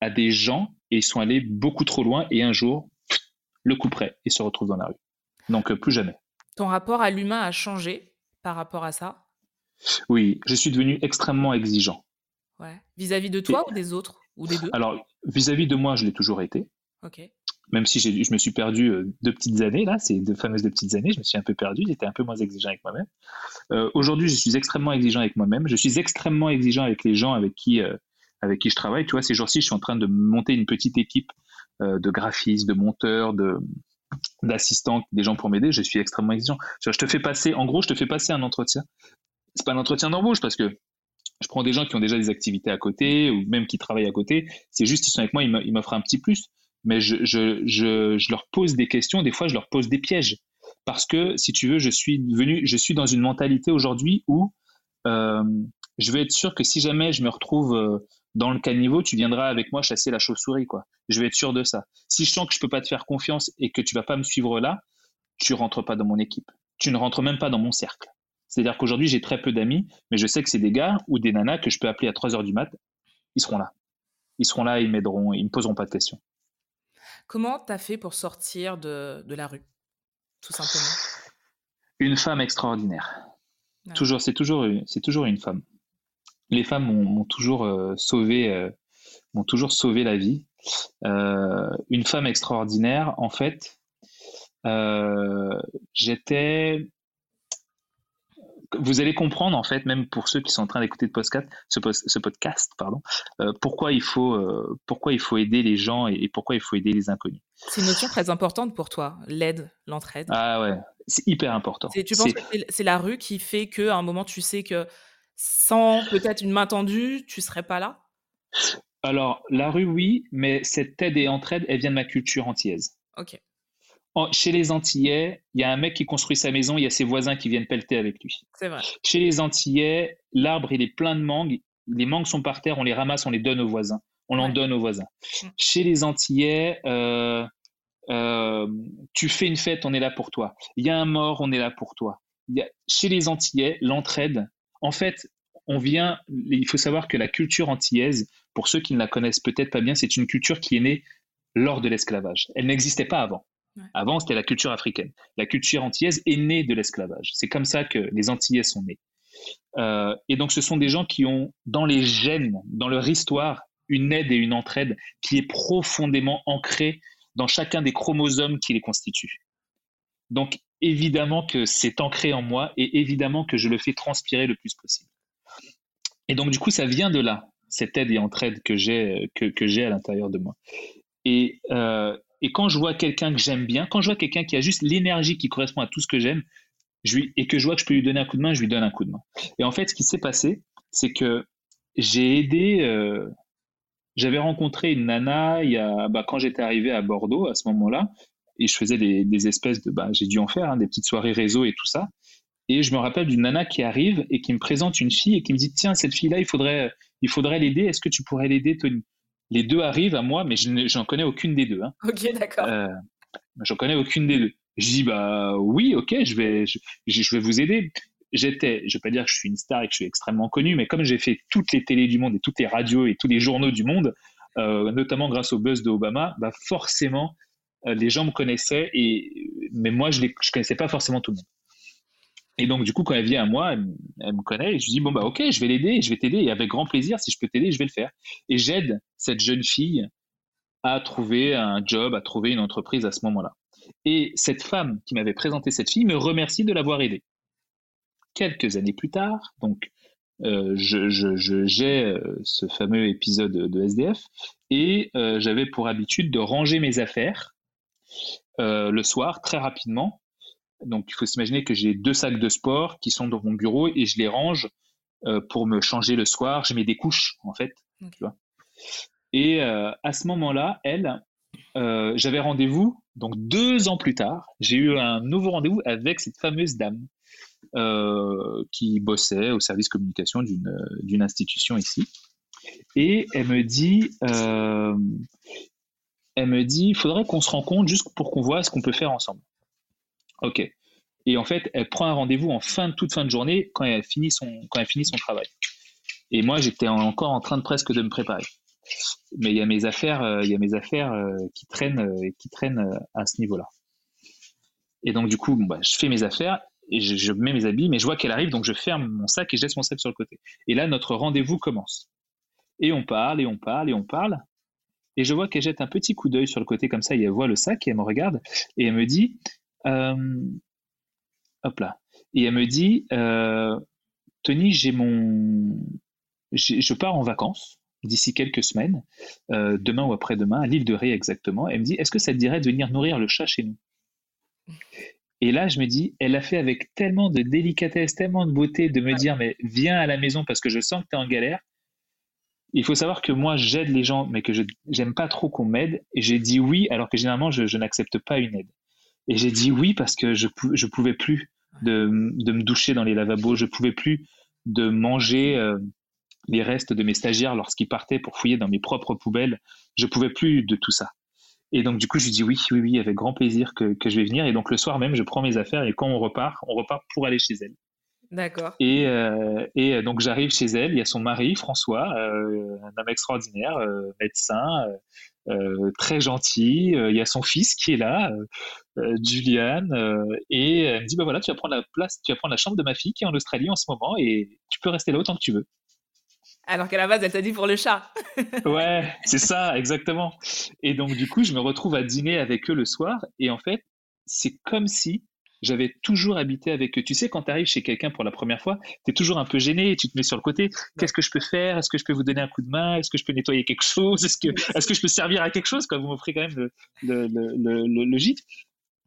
à des gens et ils sont allés beaucoup trop loin et un jour, le coup près, ils se retrouvent dans la rue. Donc euh, plus jamais.
Ton rapport à l'humain a changé par rapport à ça?
Oui, je suis devenu extrêmement exigeant.
Ouais. Vis-à-vis de toi ou des autres ou des deux?
Alors, vis-à-vis de moi, je l'ai toujours été.
Ok.
Même si je me suis perdu euh, deux petites années, là, ces deux fameuses deux petites années, je me suis un peu perdu, j'étais un peu moins exigeant avec moi-même. Euh, aujourd'hui, je suis extrêmement exigeant avec moi-même. Je suis extrêmement exigeant avec les gens avec qui, avec qui je travaille. Tu vois, ces jours-ci, je suis en train de monter une petite équipe de graphistes, de monteurs, de, d'assistants, des gens pour m'aider, je suis extrêmement exigeant. Je te fais passer, en gros, je te fais passer un entretien. C'est pas un entretien d'embauche parce que je prends des gens qui ont déjà des activités à côté ou même qui travaillent à côté. C'est juste, ils sont avec moi, ils m'offrent un petit plus. Mais je, leur pose des questions, des fois je leur pose des pièges. Parce que, si tu veux, je suis venu, je suis dans une mentalité aujourd'hui où euh, je veux être sûr que si jamais je me retrouve euh, dans le caniveau, tu viendras avec moi chasser la chauve-souris, quoi. Je vais être sûr de ça. Si je sens que je peux pas te faire confiance et que tu vas pas me suivre là, tu rentres pas dans mon équipe. Tu ne rentres même pas dans mon cercle. C'est-à-dire qu'aujourd'hui, j'ai très peu d'amis, mais je sais que c'est des gars ou des nanas que je peux appeler à 3 heures du mat. Ils seront là. Ils seront là, ils m'aideront, ils me poseront pas de questions.
Comment tu as fait pour sortir de, de, la rue, tout simplement?
Une femme extraordinaire. Toujours, c'est toujours, c'est toujours une femme les femmes m'ont toujours euh, sauvé, euh, m'ont toujours sauvé la vie. Euh, une femme extraordinaire, en fait, j'étais vous allez comprendre en fait, même pour ceux qui sont en train d'écouter ce, ce, podcast, pardon, pourquoi il faut pourquoi il faut aider les gens et, pourquoi il faut aider les inconnus.
C'est une notion très importante pour toi, l'aide, l'entraide.
Ah ouais, c'est hyper important.
Tu penses que c'est la rue qui fait que à un moment tu sais que sans peut-être une main tendue, tu serais pas là?
Alors, la rue, oui, mais cette aide et entraide, elle vient de ma culture antillaise.
Ok.
Chez les Antillais, il y a un mec qui construit sa maison, il y a ses voisins qui viennent pelleter avec lui.
C'est vrai.
Chez les Antillais, l'arbre, il est plein de mangues. Les mangues sont par terre, on les ramasse, on les donne aux voisins. On l'en donne aux voisins. Mm. Chez les Antillais, euh, euh, tu fais une fête, on est là pour toi. Il y a un mort, on est là pour toi. chez les Antillais, l'entraide, en fait, on vient, il faut savoir que la culture antillaise, pour ceux qui ne la connaissent peut-être pas bien, c'est une culture qui est née lors de l'esclavage. Elle n'existait pas avant. Avant, c'était la culture africaine. La culture antillaise est née de l'esclavage. C'est comme ça que les Antillais sont nés. Euh, et donc, ce sont des gens qui ont, dans les gènes, dans leur histoire, une aide et une entraide qui est profondément ancrée dans chacun des chromosomes qui les constituent. Donc, évidemment que c'est ancré en moi et évidemment que je le fais transpirer le plus possible. Et donc, du coup, ça vient de là, cette aide et entraide que j'ai que, que j'ai à l'intérieur de moi. Et, euh, et quand je vois quelqu'un que j'aime bien, quand je vois quelqu'un qui a juste l'énergie qui correspond à tout ce que j'aime, et que je vois que je peux lui donner un coup de main, je lui donne un coup de main. Et en fait, ce qui s'est passé, c'est que j'ai aidé. Euh, j'avais rencontré une nana il y a, bah, quand j'étais arrivé à Bordeaux à ce moment-là, et je faisais des, des espèces de, bah, j'ai dû en faire, hein, des petites soirées réseau et tout ça. Et je me rappelle d'une nana qui arrive et qui me présente une fille et qui me dit Tiens, cette fille-là, il faudrait il faudrait l'aider. Est-ce que tu pourrais l'aider, Tony? Les deux arrivent à moi, mais je n'en connais aucune des deux. Hein.
Ok, d'accord.
Euh, j'en connais aucune des deux. Je dis Bah oui, ok, je vais, je, je vais vous aider. J'étais, je vais pas dire que je suis une star et que je suis extrêmement connu, mais comme j'ai fait toutes les télés du monde et toutes les radios et tous les journaux du monde, euh, notamment grâce au buzz de Obama, bah forcément, euh, les gens me connaissaient, et, mais moi, je ne connaissais pas forcément tout le monde. Et donc, du coup, quand elle vient à moi, elle, me connaît et je dis, bon, bah, ok, je vais l'aider, je vais t'aider et avec grand plaisir, si je peux t'aider, je vais le faire. Et j'aide cette jeune fille à trouver un job, à trouver une entreprise à ce moment-là. Et cette femme qui m'avait présenté cette fille me remercie de l'avoir aidée. Quelques années plus tard, donc, euh, je, j'ai euh, ce fameux épisode de SDF et euh, j'avais pour habitude de ranger mes affaires le soir très rapidement donc, il faut s'imaginer que j'ai deux sacs de sport qui sont dans mon bureau et je les range euh, pour me changer le soir. Je mets des couches, en fait. Tu vois. Et euh, à ce moment-là, elle, euh, j'avais rendez-vous, donc deux ans plus tard, j'ai eu un nouveau rendez-vous avec cette fameuse dame euh, qui bossait au service communication d'une institution ici. Et elle me dit, elle me dit, il faudrait qu'on se rencontre juste pour qu'on voit ce qu'on peut faire ensemble. Ok. Et en fait, elle prend un rendez-vous en fin de toute fin de journée quand elle finit son, quand elle finit son travail. Et moi, j'étais encore en train de presque de me préparer. Mais il y a mes affaires, euh, il mes affaires euh, qui traînent, euh, qui traînent à ce niveau-là. Et donc du coup, bah, je fais mes affaires et je, mets mes habits, mais je vois qu'elle arrive, donc je ferme mon sac et je laisse mon sac sur le côté. Et là, notre rendez-vous commence. Et on parle, et on parle, et on parle. Et je vois qu'elle jette un petit coup d'œil sur le côté comme ça, et elle voit le sac, et elle me regarde, et elle me dit, hop là, et elle me dit, Tony, j'ai mon, je pars en vacances d'ici quelques semaines, euh, demain ou après-demain, à l'île de Ré exactement. Elle me dit, est-ce que ça te dirait de venir nourrir le chat chez nous? Et là, je me dis, elle a fait avec tellement de délicatesse, tellement de beauté de me dire, mais viens à la maison parce que je sens que tu es en galère. Il faut savoir que moi, j'aide les gens, mais que je n'aime pas trop qu'on m'aide. Et j'ai dit oui, alors que généralement, je, n'accepte pas une aide. Et j'ai dit oui parce que je ne pouvais plus de, me doucher dans les lavabos, je pouvais plus de manger. Euh, les restes de mes stagiaires lorsqu'ils partaient pour fouiller dans mes propres poubelles. Je pouvais plus de tout ça. Et donc, du coup, je lui dis oui, oui, oui, avec grand plaisir que, je vais venir. Et donc, le soir même, je prends mes affaires et quand on repart, on repart pour aller chez elle.
D'accord.
Et, euh, et donc, j'arrive chez elle. Il y a son mari, François, euh, un homme extraordinaire, euh, médecin, très gentil. il y a son fils qui est là, Julian. et elle me dit bah voilà, tu vas prendre la place, tu vas prendre la chambre de ma fille qui est en Australie en ce moment et tu peux rester là autant que tu veux.
Alors qu'à la base, elle t'a dit pour le chat. [laughs]
ouais, c'est ça, exactement. Et donc, du coup, je me retrouve à dîner avec eux le soir. Et en fait, c'est comme si j'avais toujours habité avec eux. Tu sais, quand tu arrives chez quelqu'un pour la première fois, tu es toujours un peu gêné, tu te mets sur le côté. Qu'est-ce que je peux faire? Est-ce que je peux vous donner un coup de main? Est-ce que je peux nettoyer quelque chose? Est-ce que, [laughs] est que je peux servir à quelque chose? Vous m'offrez quand même le, le, le, gîte.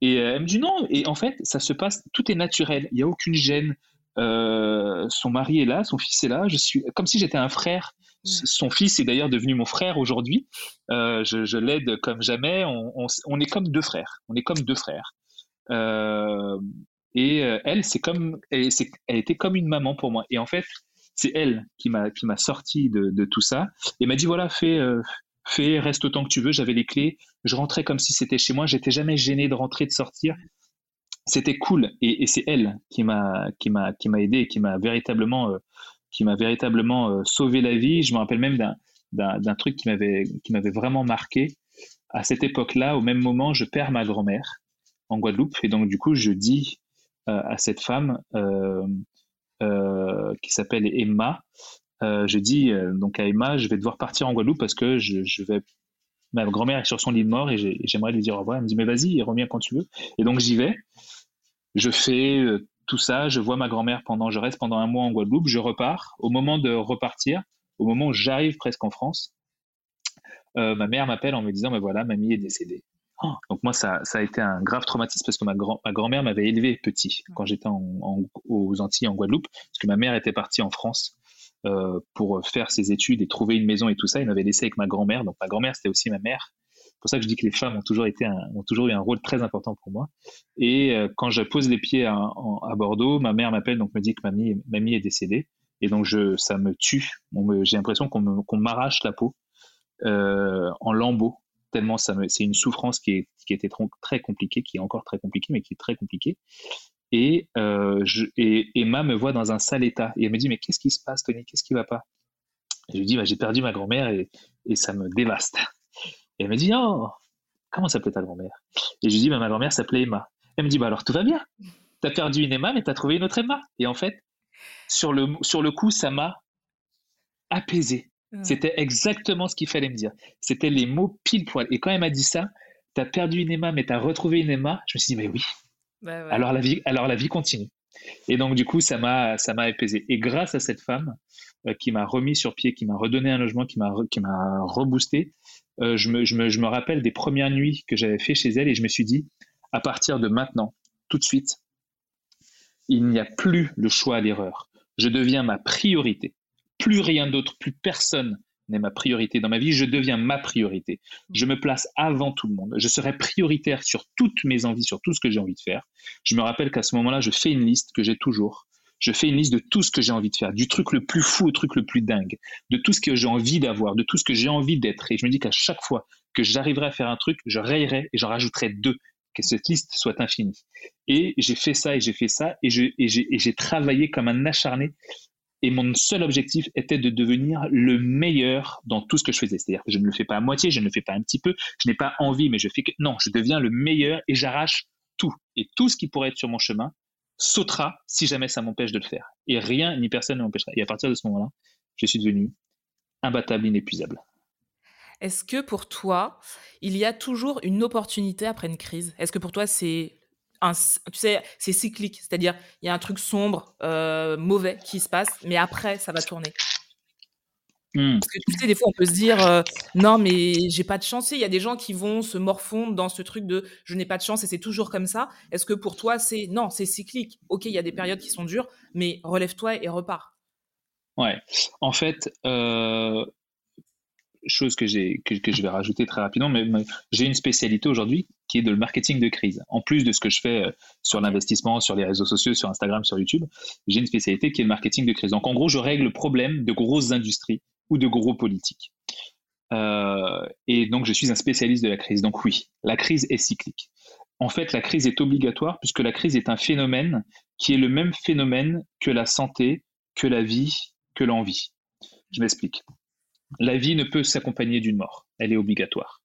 Et euh, elle me dit non. Et en fait, ça se passe, tout est naturel. Il n'y a aucune gêne. Euh, son mari est là, son fils est là. Je suis comme si j'étais un frère. Son fils est d'ailleurs devenu mon frère aujourd'hui. Euh, je, l'aide comme jamais. On, est comme deux frères. On est comme deux frères. Euh, et elle, c'est comme, elle, elle, était comme une maman pour moi. Et en fait, c'est elle qui m'a qui m'a sorti de, tout ça et m'a dit voilà, fais fais, reste autant que tu veux. J'avais les clés. Je rentrais comme si c'était chez moi. J'étais jamais gêné de rentrer, de sortir c'était cool et, c'est elle qui m'a qui m'a qui m'a aidé qui m'a véritablement euh, qui m'a véritablement euh, sauvé la vie. Je me rappelle même d'un d'un truc qui m'avait qui m'avait vraiment marqué. À cette époque-là, au même moment, je perds ma grand-mère en Guadeloupe et donc du coup, je dis euh, à cette femme qui s'appelle Emma, je dis donc à Emma, je vais devoir partir en Guadeloupe parce que je, je vais ma grand-mère est sur son lit de mort et j'aimerais lui dire au revoir. Elle me dit mais vas-y, reviens quand tu veux. Et donc j'y vais je fais euh, tout ça, je vois ma grand-mère pendant, je reste pendant un mois en Guadeloupe, je repars. Au moment de repartir, au moment où j'arrive presque en France, euh, ma mère m'appelle en me disant, mais voilà, mamie est décédée. Oh. donc moi, ça, a été un grave traumatisme parce que ma grand-mère m'avait élevé petit quand j'étais aux Antilles, en Guadeloupe, parce que ma mère était partie en France euh, pour faire ses études et trouver une maison et tout ça. Il m'avait laissé avec ma grand-mère. Donc ma grand-mère, c'était aussi ma mère. Pour ça que je dis que les femmes ont toujours, été ont toujours eu un rôle très important pour moi. Et euh, quand je pose les pieds à, Bordeaux, ma mère m'appelle, donc me dit que mamie, mamie est décédée. Et donc je, ça me tue. J'ai l'impression qu'on m'arrache la peau euh, en lambeaux, tellement c'est une souffrance qui, était très compliquée, qui est encore très compliquée, mais qui est très compliquée. Et, euh, Emma me voit dans un sale état. Et elle me dit, mais qu'est-ce qui se passe, Tony? Qu'est-ce qui va pas? Et je lui dis, bah, j'ai perdu ma grand-mère et ça me dévaste. Et elle me dit, oh, comment s'appelait ta grand-mère? Et je lui dis, bah, ma grand-mère s'appelait Emma. Elle me dit, bah alors tout va bien. Tu as perdu une Emma, mais tu as trouvé une autre Emma. Et en fait, sur le, sur le coup, ça m'a apaisé. C'était exactement ce qu'il fallait me dire. C'était les mots pile poil. Et quand elle m'a dit ça, tu as perdu une Emma, mais tu as retrouvé une Emma, je me suis dit, mais oui. Bah alors, la vie, alors la vie continue. Et donc, du coup, ça m'a, ça m'a apaisé. Et grâce à cette femme qui m'a remis sur pied, qui m'a redonné un logement, qui m'a, qui reboosté, euh, je, me, rappelle des premières nuits que j'avais fait chez elle et je me suis dit, à partir de maintenant, tout de suite, il n'y a plus le choix à l'erreur. Je deviens ma priorité. Plus rien d'autre, plus personne n'est ma priorité dans ma vie, je deviens ma priorité. Je me place avant tout le monde. Je serai prioritaire sur toutes mes envies, sur tout ce que j'ai envie de faire. Je me rappelle qu'à ce moment-là, je fais une liste que j'ai toujours. Je fais une liste de tout ce que j'ai envie de faire, du truc le plus fou au truc le plus dingue, de tout ce que j'ai envie d'avoir, de tout ce que j'ai envie d'être. Et je me dis qu'à chaque fois que j'arriverai à faire un truc, je rayerai et j'en rajouterai deux, que cette liste soit infinie. Et j'ai fait ça et j'ai fait ça et j'ai travaillé comme un acharné et mon seul objectif était de devenir le meilleur dans tout ce que je faisais. C'est-à-dire que je ne le fais pas à moitié, je ne le fais pas un petit peu, je n'ai pas envie, mais je fais que non, je deviens le meilleur et j'arrache tout. Et tout ce qui pourrait être sur mon chemin sautera si jamais ça m'empêche de le faire. Et rien ni personne ne m'empêchera. Et à partir de ce moment-là, je suis devenu imbattable, inépuisable.
Est-ce que pour toi, il y a toujours une opportunité après une crise? Est-ce que pour toi, c'est tu sais, c'est cyclique, c'est-à-dire il y a un truc sombre, euh, mauvais qui se passe, mais après ça va tourner. Mmh. Parce que tu sais, des fois on peut se dire euh, non, mais j'ai pas de chance. Il y a des gens qui vont se morfondre dans ce truc de je n'ai pas de chance et c'est toujours comme ça. Est-ce que pour toi c'est non, c'est cyclique? Ok, il y a des périodes qui sont dures, mais relève-toi et repars.
Ouais, en fait, euh, chose que, j'ai, que, je vais rajouter très rapidement, mais, j'ai une spécialité aujourd'hui qui est de le marketing de crise. En plus de ce que je fais euh, sur l'investissement, sur les réseaux sociaux, sur Instagram, sur YouTube, j'ai une spécialité qui est le marketing de crise. Donc en gros, je règle le problème de grosses industries ou de gros politiques. Euh, et donc je suis un spécialiste de la crise. Donc oui, la crise est cyclique. En fait, la crise est obligatoire puisque la crise est un phénomène qui est le même phénomène que la santé, que la vie, que l'envie. Je m'explique. La vie ne peut s'accompagner d'une mort, elle est obligatoire.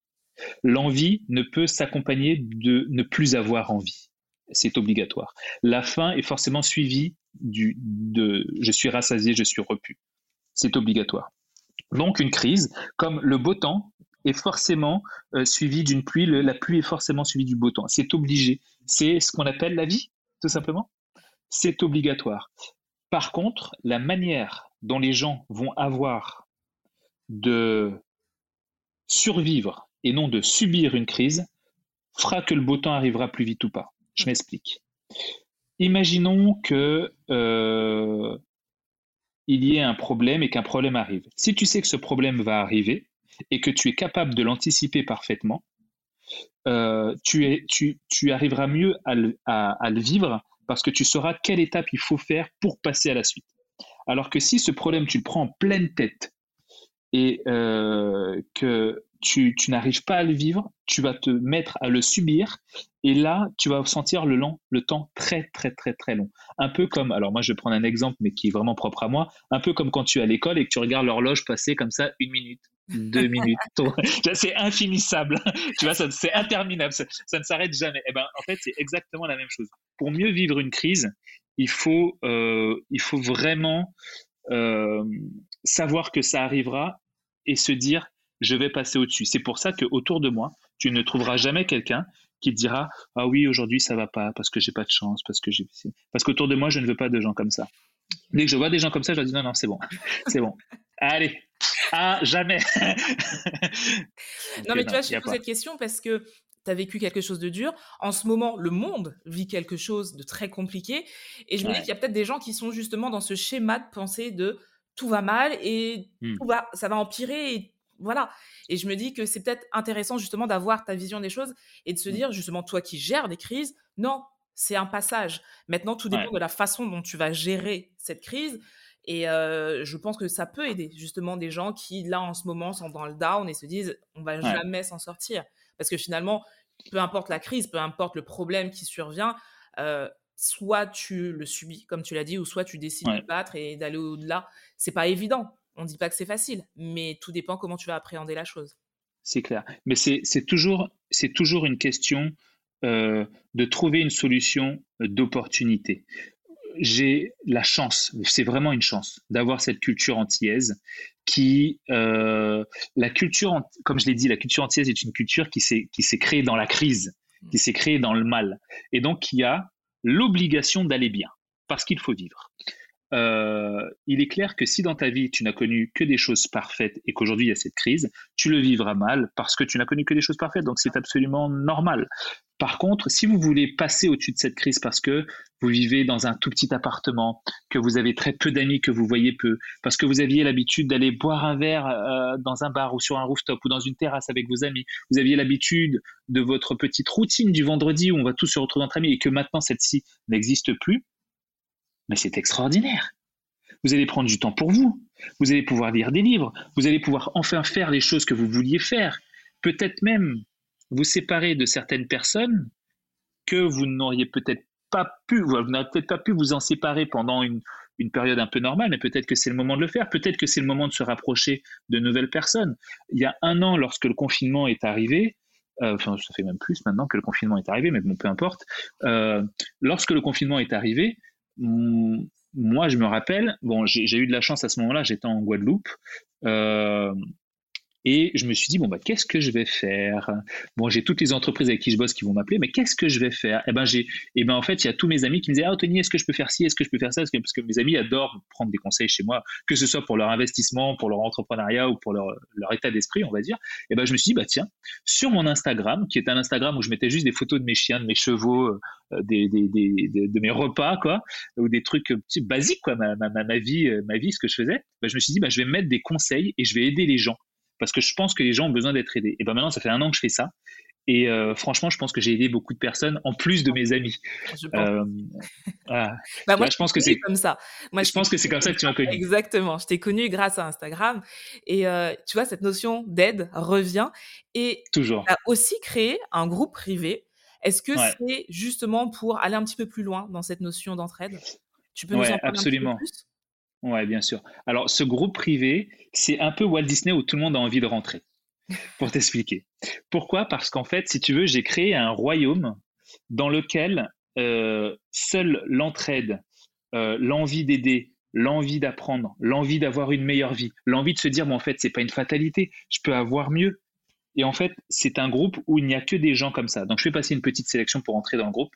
L'envie ne peut s'accompagner de ne plus avoir envie, c'est obligatoire. La faim est forcément suivie de je suis rassasié, je suis repu, c'est obligatoire. Donc une crise, comme le beau temps, est forcément euh, suivi d'une pluie, la pluie est forcément suivie du beau temps. C'est obligé. C'est ce qu'on appelle la vie, tout simplement. C'est obligatoire. Par contre, la manière dont les gens vont avoir de survivre et non de subir une crise fera que le beau temps arrivera plus vite ou pas. Je m'explique. Imaginons que euh, il y ait un problème et qu'un problème arrive. Si tu sais que ce problème va arriver et que tu es capable de l'anticiper parfaitement, euh, tu, arriveras mieux à le vivre parce que tu sauras quelle étape il faut faire pour passer à la suite. Alors que si ce problème, tu le prends en pleine tête et euh, que tu, n'arrives pas à le vivre, tu vas te mettre à le subir et là, tu vas sentir le, long, le temps très, très, très, très long. Un peu comme, alors moi je vais prendre un exemple, mais qui est vraiment propre à moi, un peu comme quand tu es à l'école et que tu regardes l'horloge passer comme ça une minute, deux [laughs] minutes. [laughs] c'est infinissable. [laughs] tu vois, c'est interminable. Ça, ne s'arrête jamais. Et eh ben, en fait, c'est exactement la même chose. Pour mieux vivre une crise, il faut, euh, il faut vraiment euh, savoir que ça arrivera et se dire je vais passer au-dessus. C'est pour ça qu'autour de moi, tu ne trouveras jamais quelqu'un qui te dira ah oui aujourd'hui ça va pas parce que j'ai pas de chance parce que j'ai parce qu'autour de moi je ne veux pas de gens comme ça. Dès que je vois des gens comme ça, je leur dis non non c'est bon c'est bon allez ah jamais. [laughs]
non mais tu vois je pose cette question parce que tu as vécu quelque chose de dur. En ce moment, le monde vit quelque chose de très compliqué. Et je me dis qu'il y a peut-être des gens qui sont justement dans ce schéma de pensée de tout va mal et mmh. tout va, ça va empirer. Et voilà. Et je me dis que c'est peut-être intéressant justement d'avoir ta vision des choses et de se mmh. dire justement, toi qui gères des crises, non, c'est un passage. Maintenant, tout dépend de la façon dont tu vas gérer cette crise. Et je pense que ça peut aider justement des gens qui, là, en ce moment, sont dans le down et se disent, on va jamais s'en sortir. Parce que finalement, peu importe la crise, peu importe le problème qui survient, soit tu le subis, comme tu l'as dit, ou soit tu décides de battre et d'aller au-delà. C'est pas évident. On dit pas que c'est facile, mais tout dépend comment tu vas appréhender la chose.
C'est clair. Mais c'est toujours, toujours une question euh, de trouver une solution euh, d'opportunité. J'ai la chance, c'est vraiment une chance, d'avoir cette culture antillaise qui, euh, la culture, comme je l'ai dit, la culture antillaise est une culture qui s'est créée dans la crise, qui s'est créée dans le mal. Et donc, y a l'obligation d'aller bien, parce qu'il faut vivre. Euh, il est clair que si dans ta vie tu n'as connu que des choses parfaites et qu'aujourd'hui il y a cette crise, tu le vivras mal parce que tu n'as connu que des choses parfaites. Donc c'est absolument normal. Par contre, si vous voulez passer au-dessus de cette crise parce que vous vivez dans un tout petit appartement, que vous avez très peu d'amis, que vous voyez peu, parce que vous aviez l'habitude d'aller boire un verre euh, dans un bar ou sur un rooftop ou dans une terrasse avec vos amis, vous aviez l'habitude de votre petite routine du vendredi où on va tous se retrouver entre amis et que maintenant cette-ci n'existe plus, mais c'est extraordinaire. Vous allez prendre du temps pour vous, vous allez pouvoir lire des livres, vous allez pouvoir enfin faire les choses que vous vouliez faire, peut-être même vous séparer de certaines personnes que vous n'auriez peut-être pas pu, vous n'auriez peut-être pas pu vous en séparer pendant une, période un peu normale, mais peut-être que c'est le moment de le faire, peut-être que c'est le moment de se rapprocher de nouvelles personnes. Il y a un an, lorsque le confinement est arrivé, euh, enfin ça fait même plus maintenant que le confinement est arrivé, mais bon, peu importe, euh, lorsque le confinement est arrivé, moi je me rappelle, bon j'ai eu de la chance à ce moment-là, j'étais en Guadeloupe, euh, et je me suis dit, bon, bah, qu'est-ce que je vais faire? Bon, j'ai toutes les entreprises avec qui je bosse qui vont m'appeler, mais qu'est-ce que je vais faire? Eh ben, j'ai, eh ben, en fait, il y a tous mes amis qui me disaient, ah, Tony, est-ce que je peux faire ci? Est-ce que je peux faire ça? Parce que, mes amis adorent prendre des conseils chez moi, que ce soit pour leur investissement, pour leur entrepreneuriat ou pour leur, leur état d'esprit, on va dire. Eh ben, je me suis dit, bah, tiens, sur mon Instagram, qui est un Instagram où je mettais juste des photos de mes chiens, de mes chevaux, euh, des, des, des, de mes repas, quoi, ou des trucs euh, basiques, quoi, ma, ma, ma, vie, euh, ma vie, ce que je faisais, bah, je me suis dit, bah, je vais mettre des conseils et je vais aider les gens parce que je pense que les gens ont besoin d'être aidés. Et ben maintenant, ça fait un an que je fais ça. Et euh, franchement, je pense que j'ai aidé beaucoup de personnes en plus de mes amis. Je pense. Euh,
bah, moi, je pense que c'est comme ça.
Moi, je, pense que c'est comme ça que tu m'as connu.
Exactement. Je t'ai connu grâce à Instagram. Et euh, tu vois, cette notion d'aide revient. Et
toujours. Tu
as aussi créé un groupe privé. Est-ce que c'est justement pour aller un petit peu plus loin dans cette notion d'entraide?
Tu peux nous en parler absolument. un petit peu plus? Ouais, bien sûr. Alors, ce groupe privé, c'est un peu Walt Disney où tout le monde a envie de rentrer, [laughs] pour t'expliquer. Pourquoi? Parce qu'en fait, si tu veux, j'ai créé un royaume dans lequel euh, seule l'entraide, euh, l'envie d'aider, l'envie d'apprendre, l'envie d'avoir une meilleure vie, l'envie de se dire, bon, en fait, c'est pas une fatalité, je peux avoir mieux, et en fait, c'est un groupe où il n'y a que des gens comme ça. Donc, je vais passer une petite sélection pour entrer dans le groupe,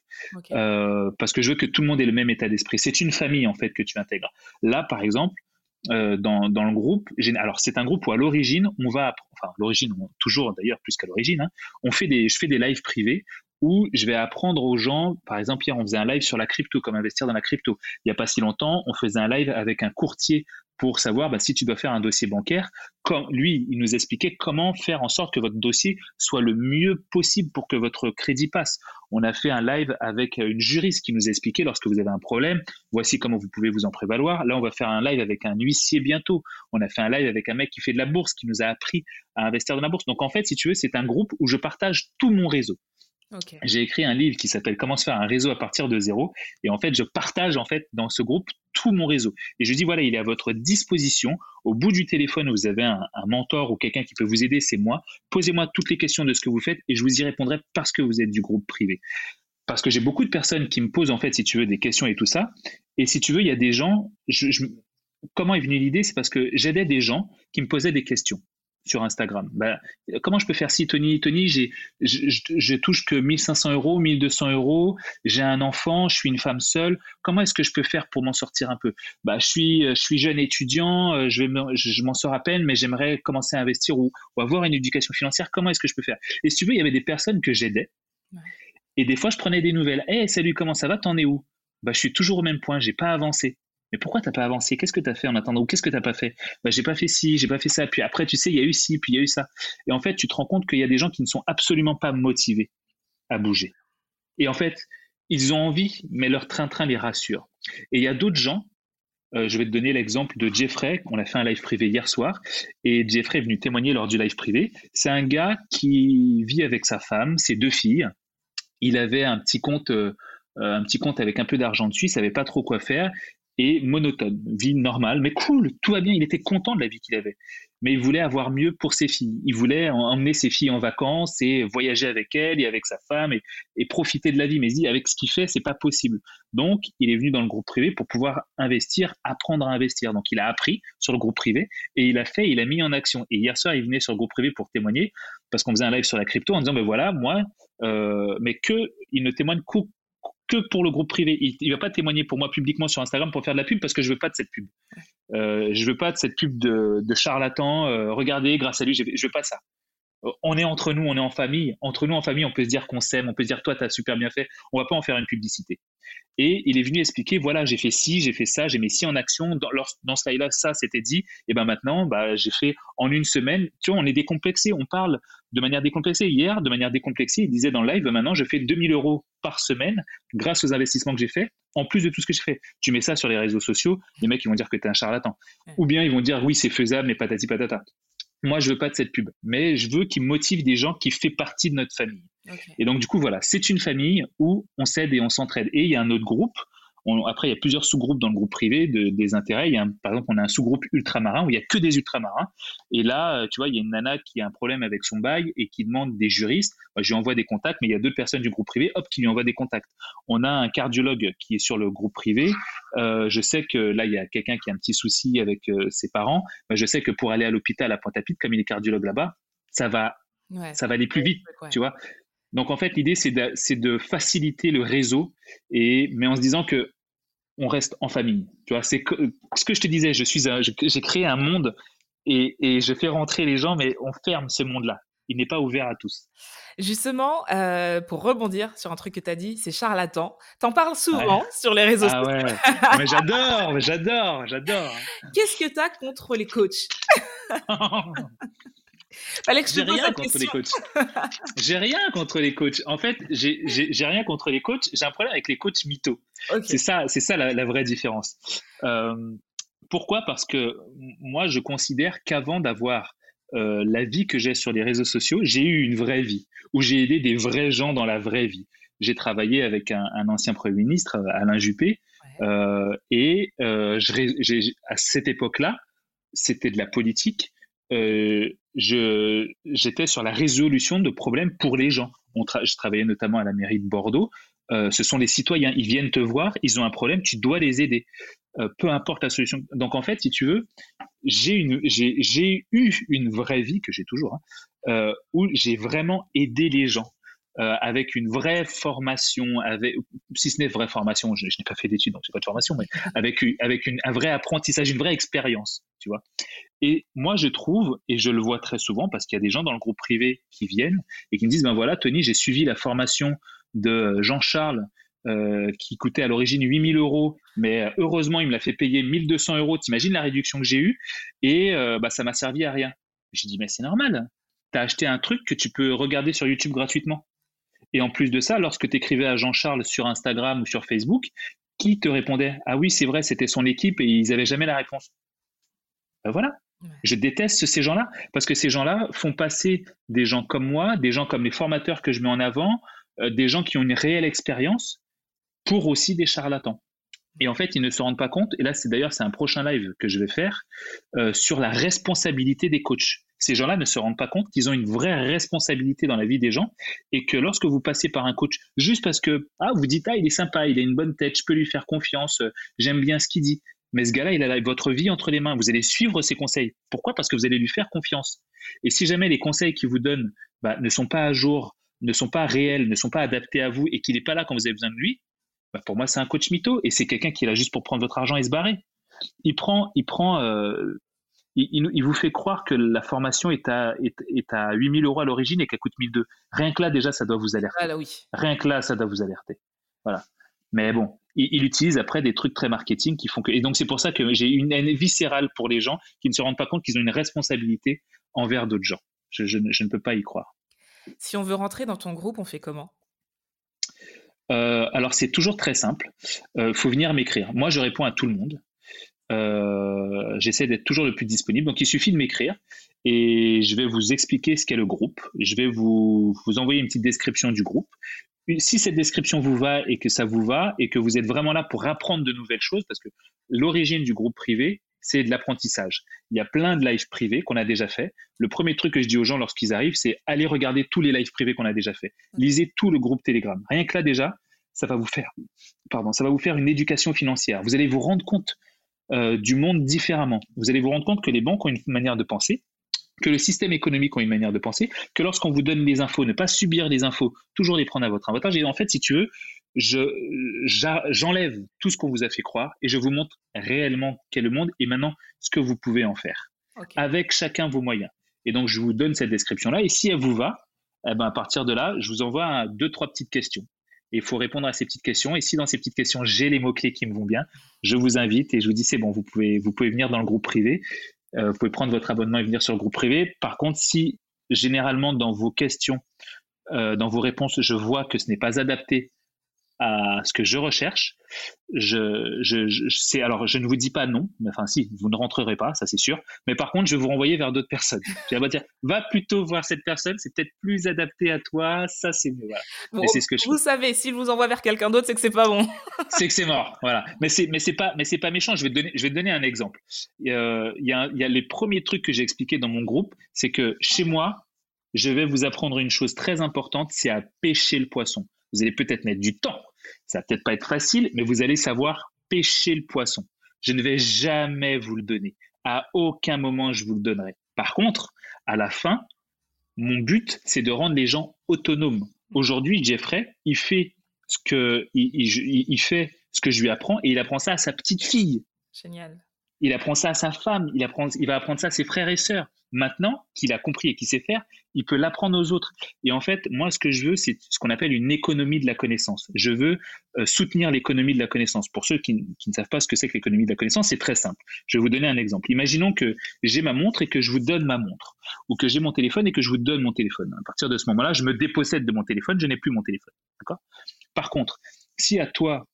euh, parce que je veux que tout le monde ait le même état d'esprit. C'est une famille, en fait, que tu intègres. Là, par exemple, euh, dans, dans, le groupe, alors c'est un groupe où à l'origine, on va, enfin, l'origine, toujours d'ailleurs plus qu'à l'origine, hein, on fait des, je fais des lives privés où je vais apprendre aux gens, par exemple, hier, on faisait un live sur la crypto, comme investir dans la crypto. Il n'y a pas si longtemps, on faisait un live avec un courtier pour savoir bah, si tu dois faire un dossier bancaire. Lui, il nous expliquait comment faire en sorte que votre dossier soit le mieux possible pour que votre crédit passe. On a fait un live avec une juriste qui nous expliquait lorsque vous avez un problème, voici comment vous pouvez vous en prévaloir. Là, on va faire un live avec un huissier bientôt. On a fait un live avec un mec qui fait de la bourse, qui nous a appris à investir dans la bourse. Donc en fait, si tu veux, c'est un groupe où je partage tout mon réseau. J'ai écrit un livre qui s'appelle Comment se faire un réseau à partir de zéro. Et en fait, je partage en fait dans ce groupe tout mon réseau. Et je dis voilà, il est à votre disposition. Au bout du téléphone, vous avez un, mentor ou quelqu'un qui peut vous aider, c'est moi. Posez-moi toutes les questions de ce que vous faites et je vous y répondrai parce que vous êtes du groupe privé. Parce que j'ai beaucoup de personnes qui me posent en fait, si tu veux, des questions et tout ça. Et si tu veux, il y a des gens. comment est venue l'idée? C'est parce que j'aidais des gens qui me posaient des questions sur Instagram. Bah, comment je peux faire si Tony Tony, j'ai, je, touche que 1500 euros, 1200 euros, j'ai un enfant, je suis une femme seule. Comment est-ce que je peux faire pour m'en sortir un peu? Bah, je suis, je suis jeune étudiant, euh, je, vais, je, m'en sors à peine, mais j'aimerais commencer à investir ou, avoir une éducation financière. Comment est-ce que je peux faire? Et si tu veux, il y avait des personnes que j'aidais. Et des fois, je prenais des nouvelles. Hé, salut, comment ça va? T'en es où? Bah, Je suis toujours au même point, j'ai pas avancé. Mais pourquoi t'as pas avancé? Qu'est-ce que tu as fait en attendant? Ou qu'est-ce que t'as pas fait? Bah, J'ai pas fait ci, j'ai pas fait ça. Puis après, tu sais, il y a eu ci, puis il y a eu ça. Et en fait, tu te rends compte qu'il y a des gens qui ne sont absolument pas motivés à bouger. Et en fait, ils ont envie, mais leur train-train les rassure. Et il y a d'autres gens, euh, je vais te donner l'exemple de Jeffrey, on a fait un live privé hier soir, et Jeffrey est venu témoigner lors du live privé. C'est un gars qui vit avec sa femme, ses deux filles. Il avait un petit compte... Euh, un petit compte avec un peu d'argent dessus, il savait pas trop quoi faire et monotone, vie normale, mais cool, tout va bien, il était content de la vie qu'il avait. Mais il voulait avoir mieux pour ses filles. Il voulait emmener ses filles en vacances et voyager avec elles et avec sa femme et, profiter de la vie. Mais il dit, avec ce qu'il fait, c'est pas possible. Donc, il est venu dans le groupe privé pour pouvoir investir, apprendre à investir. Donc, il a appris sur le groupe privé et il a fait, il a mis en action. Et hier soir, il venait sur le groupe privé pour témoigner parce qu'on faisait un live sur la crypto en disant, ben voilà, moi, euh, mais que il ne témoigne que pour le groupe privé. Il, ne va pas témoigner pour moi publiquement sur Instagram pour faire de la pub parce que je veux pas de cette pub. Euh, je veux pas de cette pub de, de charlatan. Euh, regardez, grâce à lui, je, je veux pas ça. On est entre nous, on est en famille. Entre nous, en famille, on peut se dire qu'on s'aime, on peut se dire toi, tu as super bien fait. On va pas en faire une publicité. Et il est venu expliquer, voilà, j'ai fait ci, j'ai fait ça, j'ai mis ci en action. Dans, dans ce live-là, ça, c'était dit. Et ben maintenant, bah, j'ai fait en une semaine. Tu vois, on est décomplexé. On parle de manière décomplexée. Hier, de manière décomplexée, il disait dans le live, maintenant, je fais 2000 euros par semaine grâce aux investissements que j'ai fait, en plus de tout ce que je fais. Tu mets ça sur les réseaux sociaux, les mecs, ils vont dire que tu es un charlatan. Ou bien ils vont dire, oui, c'est faisable, mais patati patata. Moi, je veux pas de cette pub, mais je veux qu'il motive des gens qui font partie de notre famille. Et donc, du coup, voilà, c'est une famille où on s'aide et on s'entraide. Et il y a un autre groupe après, il y a plusieurs sous-groupes dans le groupe privé de, des intérêts. Il y a par exemple, on a un sous-groupe ultramarin où il y a que des ultramarins. Et là, euh, tu vois, il y a une nana qui a un problème avec son bail et qui demande des juristes. Moi, je lui envoie des contacts, mais il y a deux personnes du groupe privé, hop, qui lui envoient des contacts. On a un cardiologue qui est sur le groupe privé. Euh, je sais que là, il y a quelqu'un qui a un petit souci avec euh, ses parents. je sais que pour aller à l'hôpital à Pointe-à-Pitre, comme il est cardiologue là-bas, ça va, ça va aller plus vite, tu vois. Donc en fait, l'idée c'est de, de, faciliter le réseau, et mais en se disant que on reste en famille. Tu vois, c'est ce que je te disais. Je suis, j'ai créé un monde et, je fais rentrer les gens, mais on ferme ce monde-là. Il n'est pas ouvert à tous.
Justement, euh, pour rebondir sur un truc que tu as dit, c'est charlatan. T'en parles souvent sur les réseaux
ah
sociaux.
Ouais. [laughs] mais j'adore, j'adore, j'adore.
Qu'est-ce que tu as contre les coachs? [laughs]
j'ai rien contre les coachs. j'ai rien contre les coachs. En fait, j'ai rien contre les coachs. J'ai un problème avec les coachs mythos. C'est ça, c'est ça la, vraie différence. Euh, pourquoi? Parce que moi, je considère qu'avant d'avoir euh, la vie que j'ai sur les réseaux sociaux, j'ai eu une vraie vie où j'ai aidé des vrais gens dans la vraie vie. J'ai travaillé avec un, ancien premier ministre, Alain Juppé, euh, et à cette époque-là, c'était de la politique euh, j'étais sur la résolution de problèmes pour les gens. Je travaillais notamment à la mairie de Bordeaux. Euh, ce sont les citoyens, ils viennent te voir, ils ont un problème, tu dois les aider, euh, peu importe la solution. Donc en fait, si tu veux, j'ai, eu une vraie vie que j'ai toujours, hein, où j'ai vraiment aidé les gens. Euh, avec une vraie formation, si ce n'est vraie formation, je, n'ai pas fait d'études, donc c'est pas de formation, mais avec, avec une, un vrai apprentissage, une vraie expérience, tu vois. Et moi, je trouve, et je le vois très souvent, parce qu'il y a des gens dans le groupe privé qui viennent et qui me disent, ben voilà, Tony, j'ai suivi la formation de Jean-Charles, euh, qui coûtait à l'origine 8000 euros, mais heureusement, il me l'a fait payer 1200 euros. T'imagines la réduction que j'ai eue? Et euh, bah, ça m'a servi à rien. J'ai dit, mais c'est normal. Tu as acheté un truc que tu peux regarder sur YouTube gratuitement. Et en plus de ça, lorsque tu écrivais à Jean-Charles sur Instagram ou sur Facebook, qui te répondait? Ah oui, c'est vrai, c'était son équipe et ils n'avaient jamais la réponse. Ben voilà. Je déteste ces gens-là parce que ces gens-là font passer des gens comme moi, des gens comme les formateurs que je mets en avant, euh, des gens qui ont une réelle expérience pour aussi des charlatans. Et en fait, ils ne se rendent pas compte, et là, c'est d'ailleurs, c'est un prochain live que je vais faire, euh, sur la responsabilité des coachs. Ces gens-là ne se rendent pas compte qu'ils ont une vraie responsabilité dans la vie des gens, et que lorsque vous passez par un coach, juste parce que, ah, vous dites, ah, il est sympa, il a une bonne tête, je peux lui faire confiance, euh, j'aime bien ce qu'il dit. Mais ce gars-là, il a votre vie entre les mains. Vous allez suivre ses conseils. Pourquoi? Parce que vous allez lui faire confiance. Et si jamais les conseils qu'il vous donne bah, ne sont pas à jour, ne sont pas réels, ne sont pas adaptés à vous, et qu'il n'est pas là quand vous avez besoin de lui, bah, pour moi, c'est un coach mytho et c'est quelqu'un qui est là juste pour prendre votre argent et se barrer. Il prend, il prend, euh, il, vous fait croire que la formation est à, est, à 8000 euros à l'origine et qu'elle coûte 1002. Rien que là, déjà, ça doit vous alerter.
Ah, oui.
Rien que là, ça doit vous alerter. Voilà. Mais bon, il, utilise après des trucs très marketing qui font que. Et donc, c'est pour ça que j'ai une haine viscérale pour les gens qui ne se rendent pas compte qu'ils ont une responsabilité envers d'autres gens. je ne peux pas y croire.
Si on veut rentrer dans ton groupe, on fait comment?
Euh, alors c'est toujours très simple. Il euh, faut venir m'écrire. Moi, je réponds à tout le monde. Euh, j'essaie d'être toujours le plus disponible. Donc il suffit de m'écrire et je vais vous expliquer ce qu'est le groupe. Je vais vous, vous envoyer une petite description du groupe. Si cette description vous va et que ça vous va et que vous êtes vraiment là pour apprendre de nouvelles choses, parce que l'origine du groupe privé, c'est de l'apprentissage. Il y a plein de lives privés qu'on a déjà fait. Le premier truc que je dis aux gens lorsqu'ils arrivent, c'est allez regarder tous les lives privés qu'on a déjà fait. Lisez tout le groupe Telegram. Rien que là déjà, ça va vous faire, pardon, ça va vous faire une éducation financière. Vous allez vous rendre compte euh, du monde différemment. Vous allez vous rendre compte que les banques ont une manière de penser, que le système économique a une manière de penser, que lorsqu'on vous donne les infos, ne pas subir les infos, toujours les prendre à votre avantage. Et en fait, si tu veux, j'enlève tout ce qu'on vous a fait croire et je vous montre réellement quel est le monde et maintenant ce que vous pouvez en faire avec chacun vos moyens. Et donc, je vous donne cette description-là. Et si elle vous va, eh ben, à partir de là, je vous envoie deux, trois petites questions. Il faut répondre à ces petites questions. Et si dans ces petites questions, j'ai les mots-clés qui me vont bien, je vous invite et je vous dis, c'est bon, vous pouvez, vous pouvez venir dans le groupe privé. Euh, vous pouvez prendre votre abonnement et venir sur le groupe privé. Par contre, si généralement dans vos questions, euh, dans vos réponses, je vois que ce n'est pas adapté à ce que je recherche. Je, je, je alors je ne vous dis pas non, mais enfin si, vous ne rentrerez pas, ça c'est sûr. Mais par contre, je vais vous renvoyer vers d'autres personnes. [laughs] Je vais dire, va plutôt voir cette personne, c'est peut-être plus adapté à toi, ça c'est mieux.
Voilà. c'est ce que je vous savez, s'il vous envoie vers quelqu'un d'autre, c'est que c'est pas bon. [laughs]
c'est que c'est mort, voilà. Mais c'est mais c'est pas mais c'est pas méchant. Je vais te donner je vais te donner un exemple. Euh, il y a il y a les premiers trucs que j'ai expliqués dans mon groupe, c'est que chez moi, je vais vous apprendre une chose très importante, c'est à pêcher le poisson. Vous allez peut-être mettre du temps. Ça va peut-être pas être facile, mais vous allez savoir pêcher le poisson. Je ne vais jamais vous le donner. À aucun moment je vous le donnerai. Par contre, à la fin, mon but, c'est de rendre les gens autonomes. Aujourd'hui, Jeffrey, il fait ce que il, fait ce que je lui apprends et il apprend ça à sa petite fille.
Génial.
Il apprend ça à sa femme. Il apprend, il va apprendre ça à ses frères et sœurs. Maintenant qu'il a compris et qu'il sait faire, il peut l'apprendre aux autres. Et en fait, moi, ce que je veux, c'est ce qu'on appelle une économie de la connaissance. Je veux euh, soutenir l'économie de la connaissance. Pour ceux qui, ne savent pas ce que c'est que l'économie de la connaissance, c'est très simple. Je vais vous donner un exemple. Imaginons que j'ai ma montre et que je vous donne ma montre, ou que j'ai mon téléphone et que je vous donne mon téléphone. À partir de ce moment-là, je me dépossède de mon téléphone, je n'ai plus mon téléphone. D'accord? Par contre, si à toi,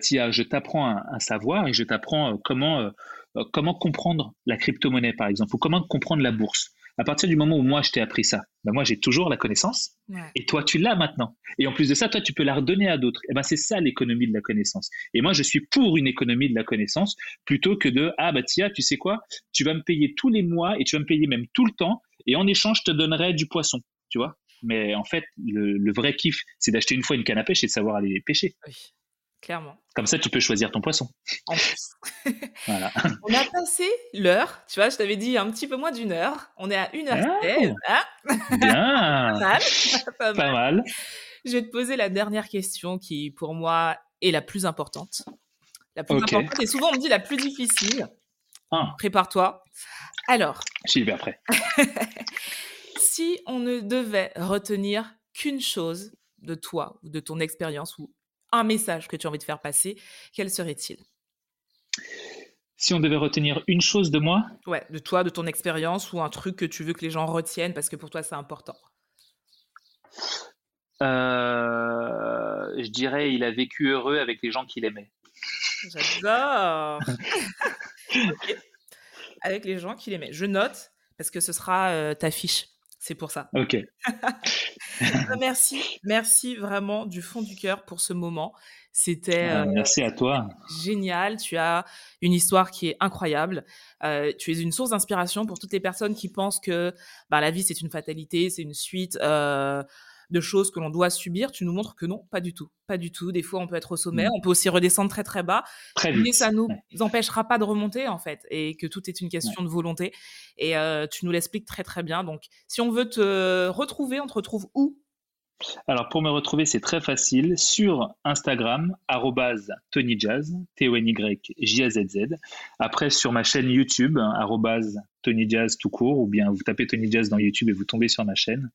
Tia, je t'apprends un, savoir et je t'apprends euh, comment euh, comment comprendre la crypto-monnaie, par exemple, ou comment comprendre la bourse. À partir du moment où moi, je t'ai appris ça, ben moi, j'ai toujours la connaissance, et toi, tu l'as maintenant. Et en plus de ça, toi, tu peux la redonner à d'autres. Et ben, c'est ça l'économie de la connaissance. Et moi, je suis pour une économie de la connaissance plutôt que de ah bah tiens, tu sais quoi, tu vas me payer tous les mois et tu vas me payer même tout le temps, et en échange, je te donnerai du poisson, tu vois? Mais en fait, le, vrai kiff, c'est d'acheter une fois une canne à pêche et de savoir aller pêcher. Oui.
Clairement.
Comme ça, tu peux choisir ton poisson.
En plus. [laughs] voilà. On a passé l'heure. Tu vois, je t'avais dit un petit peu moins d'une heure. On est à une heure
ah, Bien. [laughs]
pas, mal. Je vais te poser la dernière question qui, pour moi, est la plus importante. La plus importante et souvent on me dit la plus difficile. Ah. Prépare-toi. Alors.
J'y vais après.
si on ne devait retenir qu'une chose de toi ou de ton expérience ou un message que tu as envie de faire passer, quel serait-il?
Si on devait retenir une chose de moi?
Ouais, de toi, de ton expérience ou un truc que tu veux que les gens retiennent parce que pour toi c'est important?
Euh, je dirais il a vécu heureux avec les gens qu'il aimait.
J'adore. [laughs] Avec les gens qu'il aimait. Je note parce que ce sera euh, ta fiche. C'est pour ça.
Ok. [laughs]
Merci, merci vraiment du fond du cœur pour ce moment. C'était.
Ah, euh, merci à toi.
Génial. Tu as une histoire qui est incroyable. Euh, tu es une source d'inspiration pour toutes les personnes qui pensent que bah, la vie c'est une fatalité, c'est une suite. Euh, de choses que l'on doit subir, tu nous montres que non, pas du tout. Pas du tout. Des fois, on peut être au sommet, mmh. on peut aussi redescendre très très bas.
Très
mais ça nous empêchera pas de remonter, en fait, et que tout est une question de volonté. Et euh, tu nous l'expliques très très bien. Donc, si on veut te retrouver, on te retrouve où?
Alors pour me retrouver, c'est très facile sur Instagram @tonyjazz, T O N Y J A Z Z. Après sur ma chaîne YouTube @tonyjazz tout court ou bien vous tapez Tony Jazz dans YouTube et vous tombez sur ma chaîne.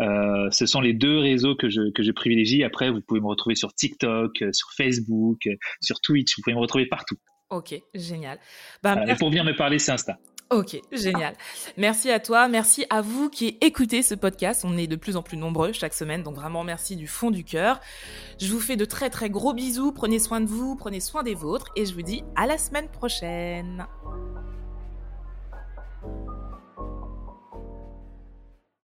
Euh, ce sont les deux réseaux que je que je privilégie. Après, vous pouvez me retrouver sur TikTok, euh, sur Facebook, euh, sur Twitch. Vous pouvez me retrouver partout.
Ok, génial.
Bah, et pour venir me parler, c'est Insta.
Ok, génial. Merci à toi, merci à vous qui écoutez ce podcast. On est de plus en plus nombreux chaque semaine, donc vraiment merci du fond du cœur. Je vous fais de très très gros bisous, prenez soin de vous, prenez soin des vôtres et je vous dis à la semaine prochaine.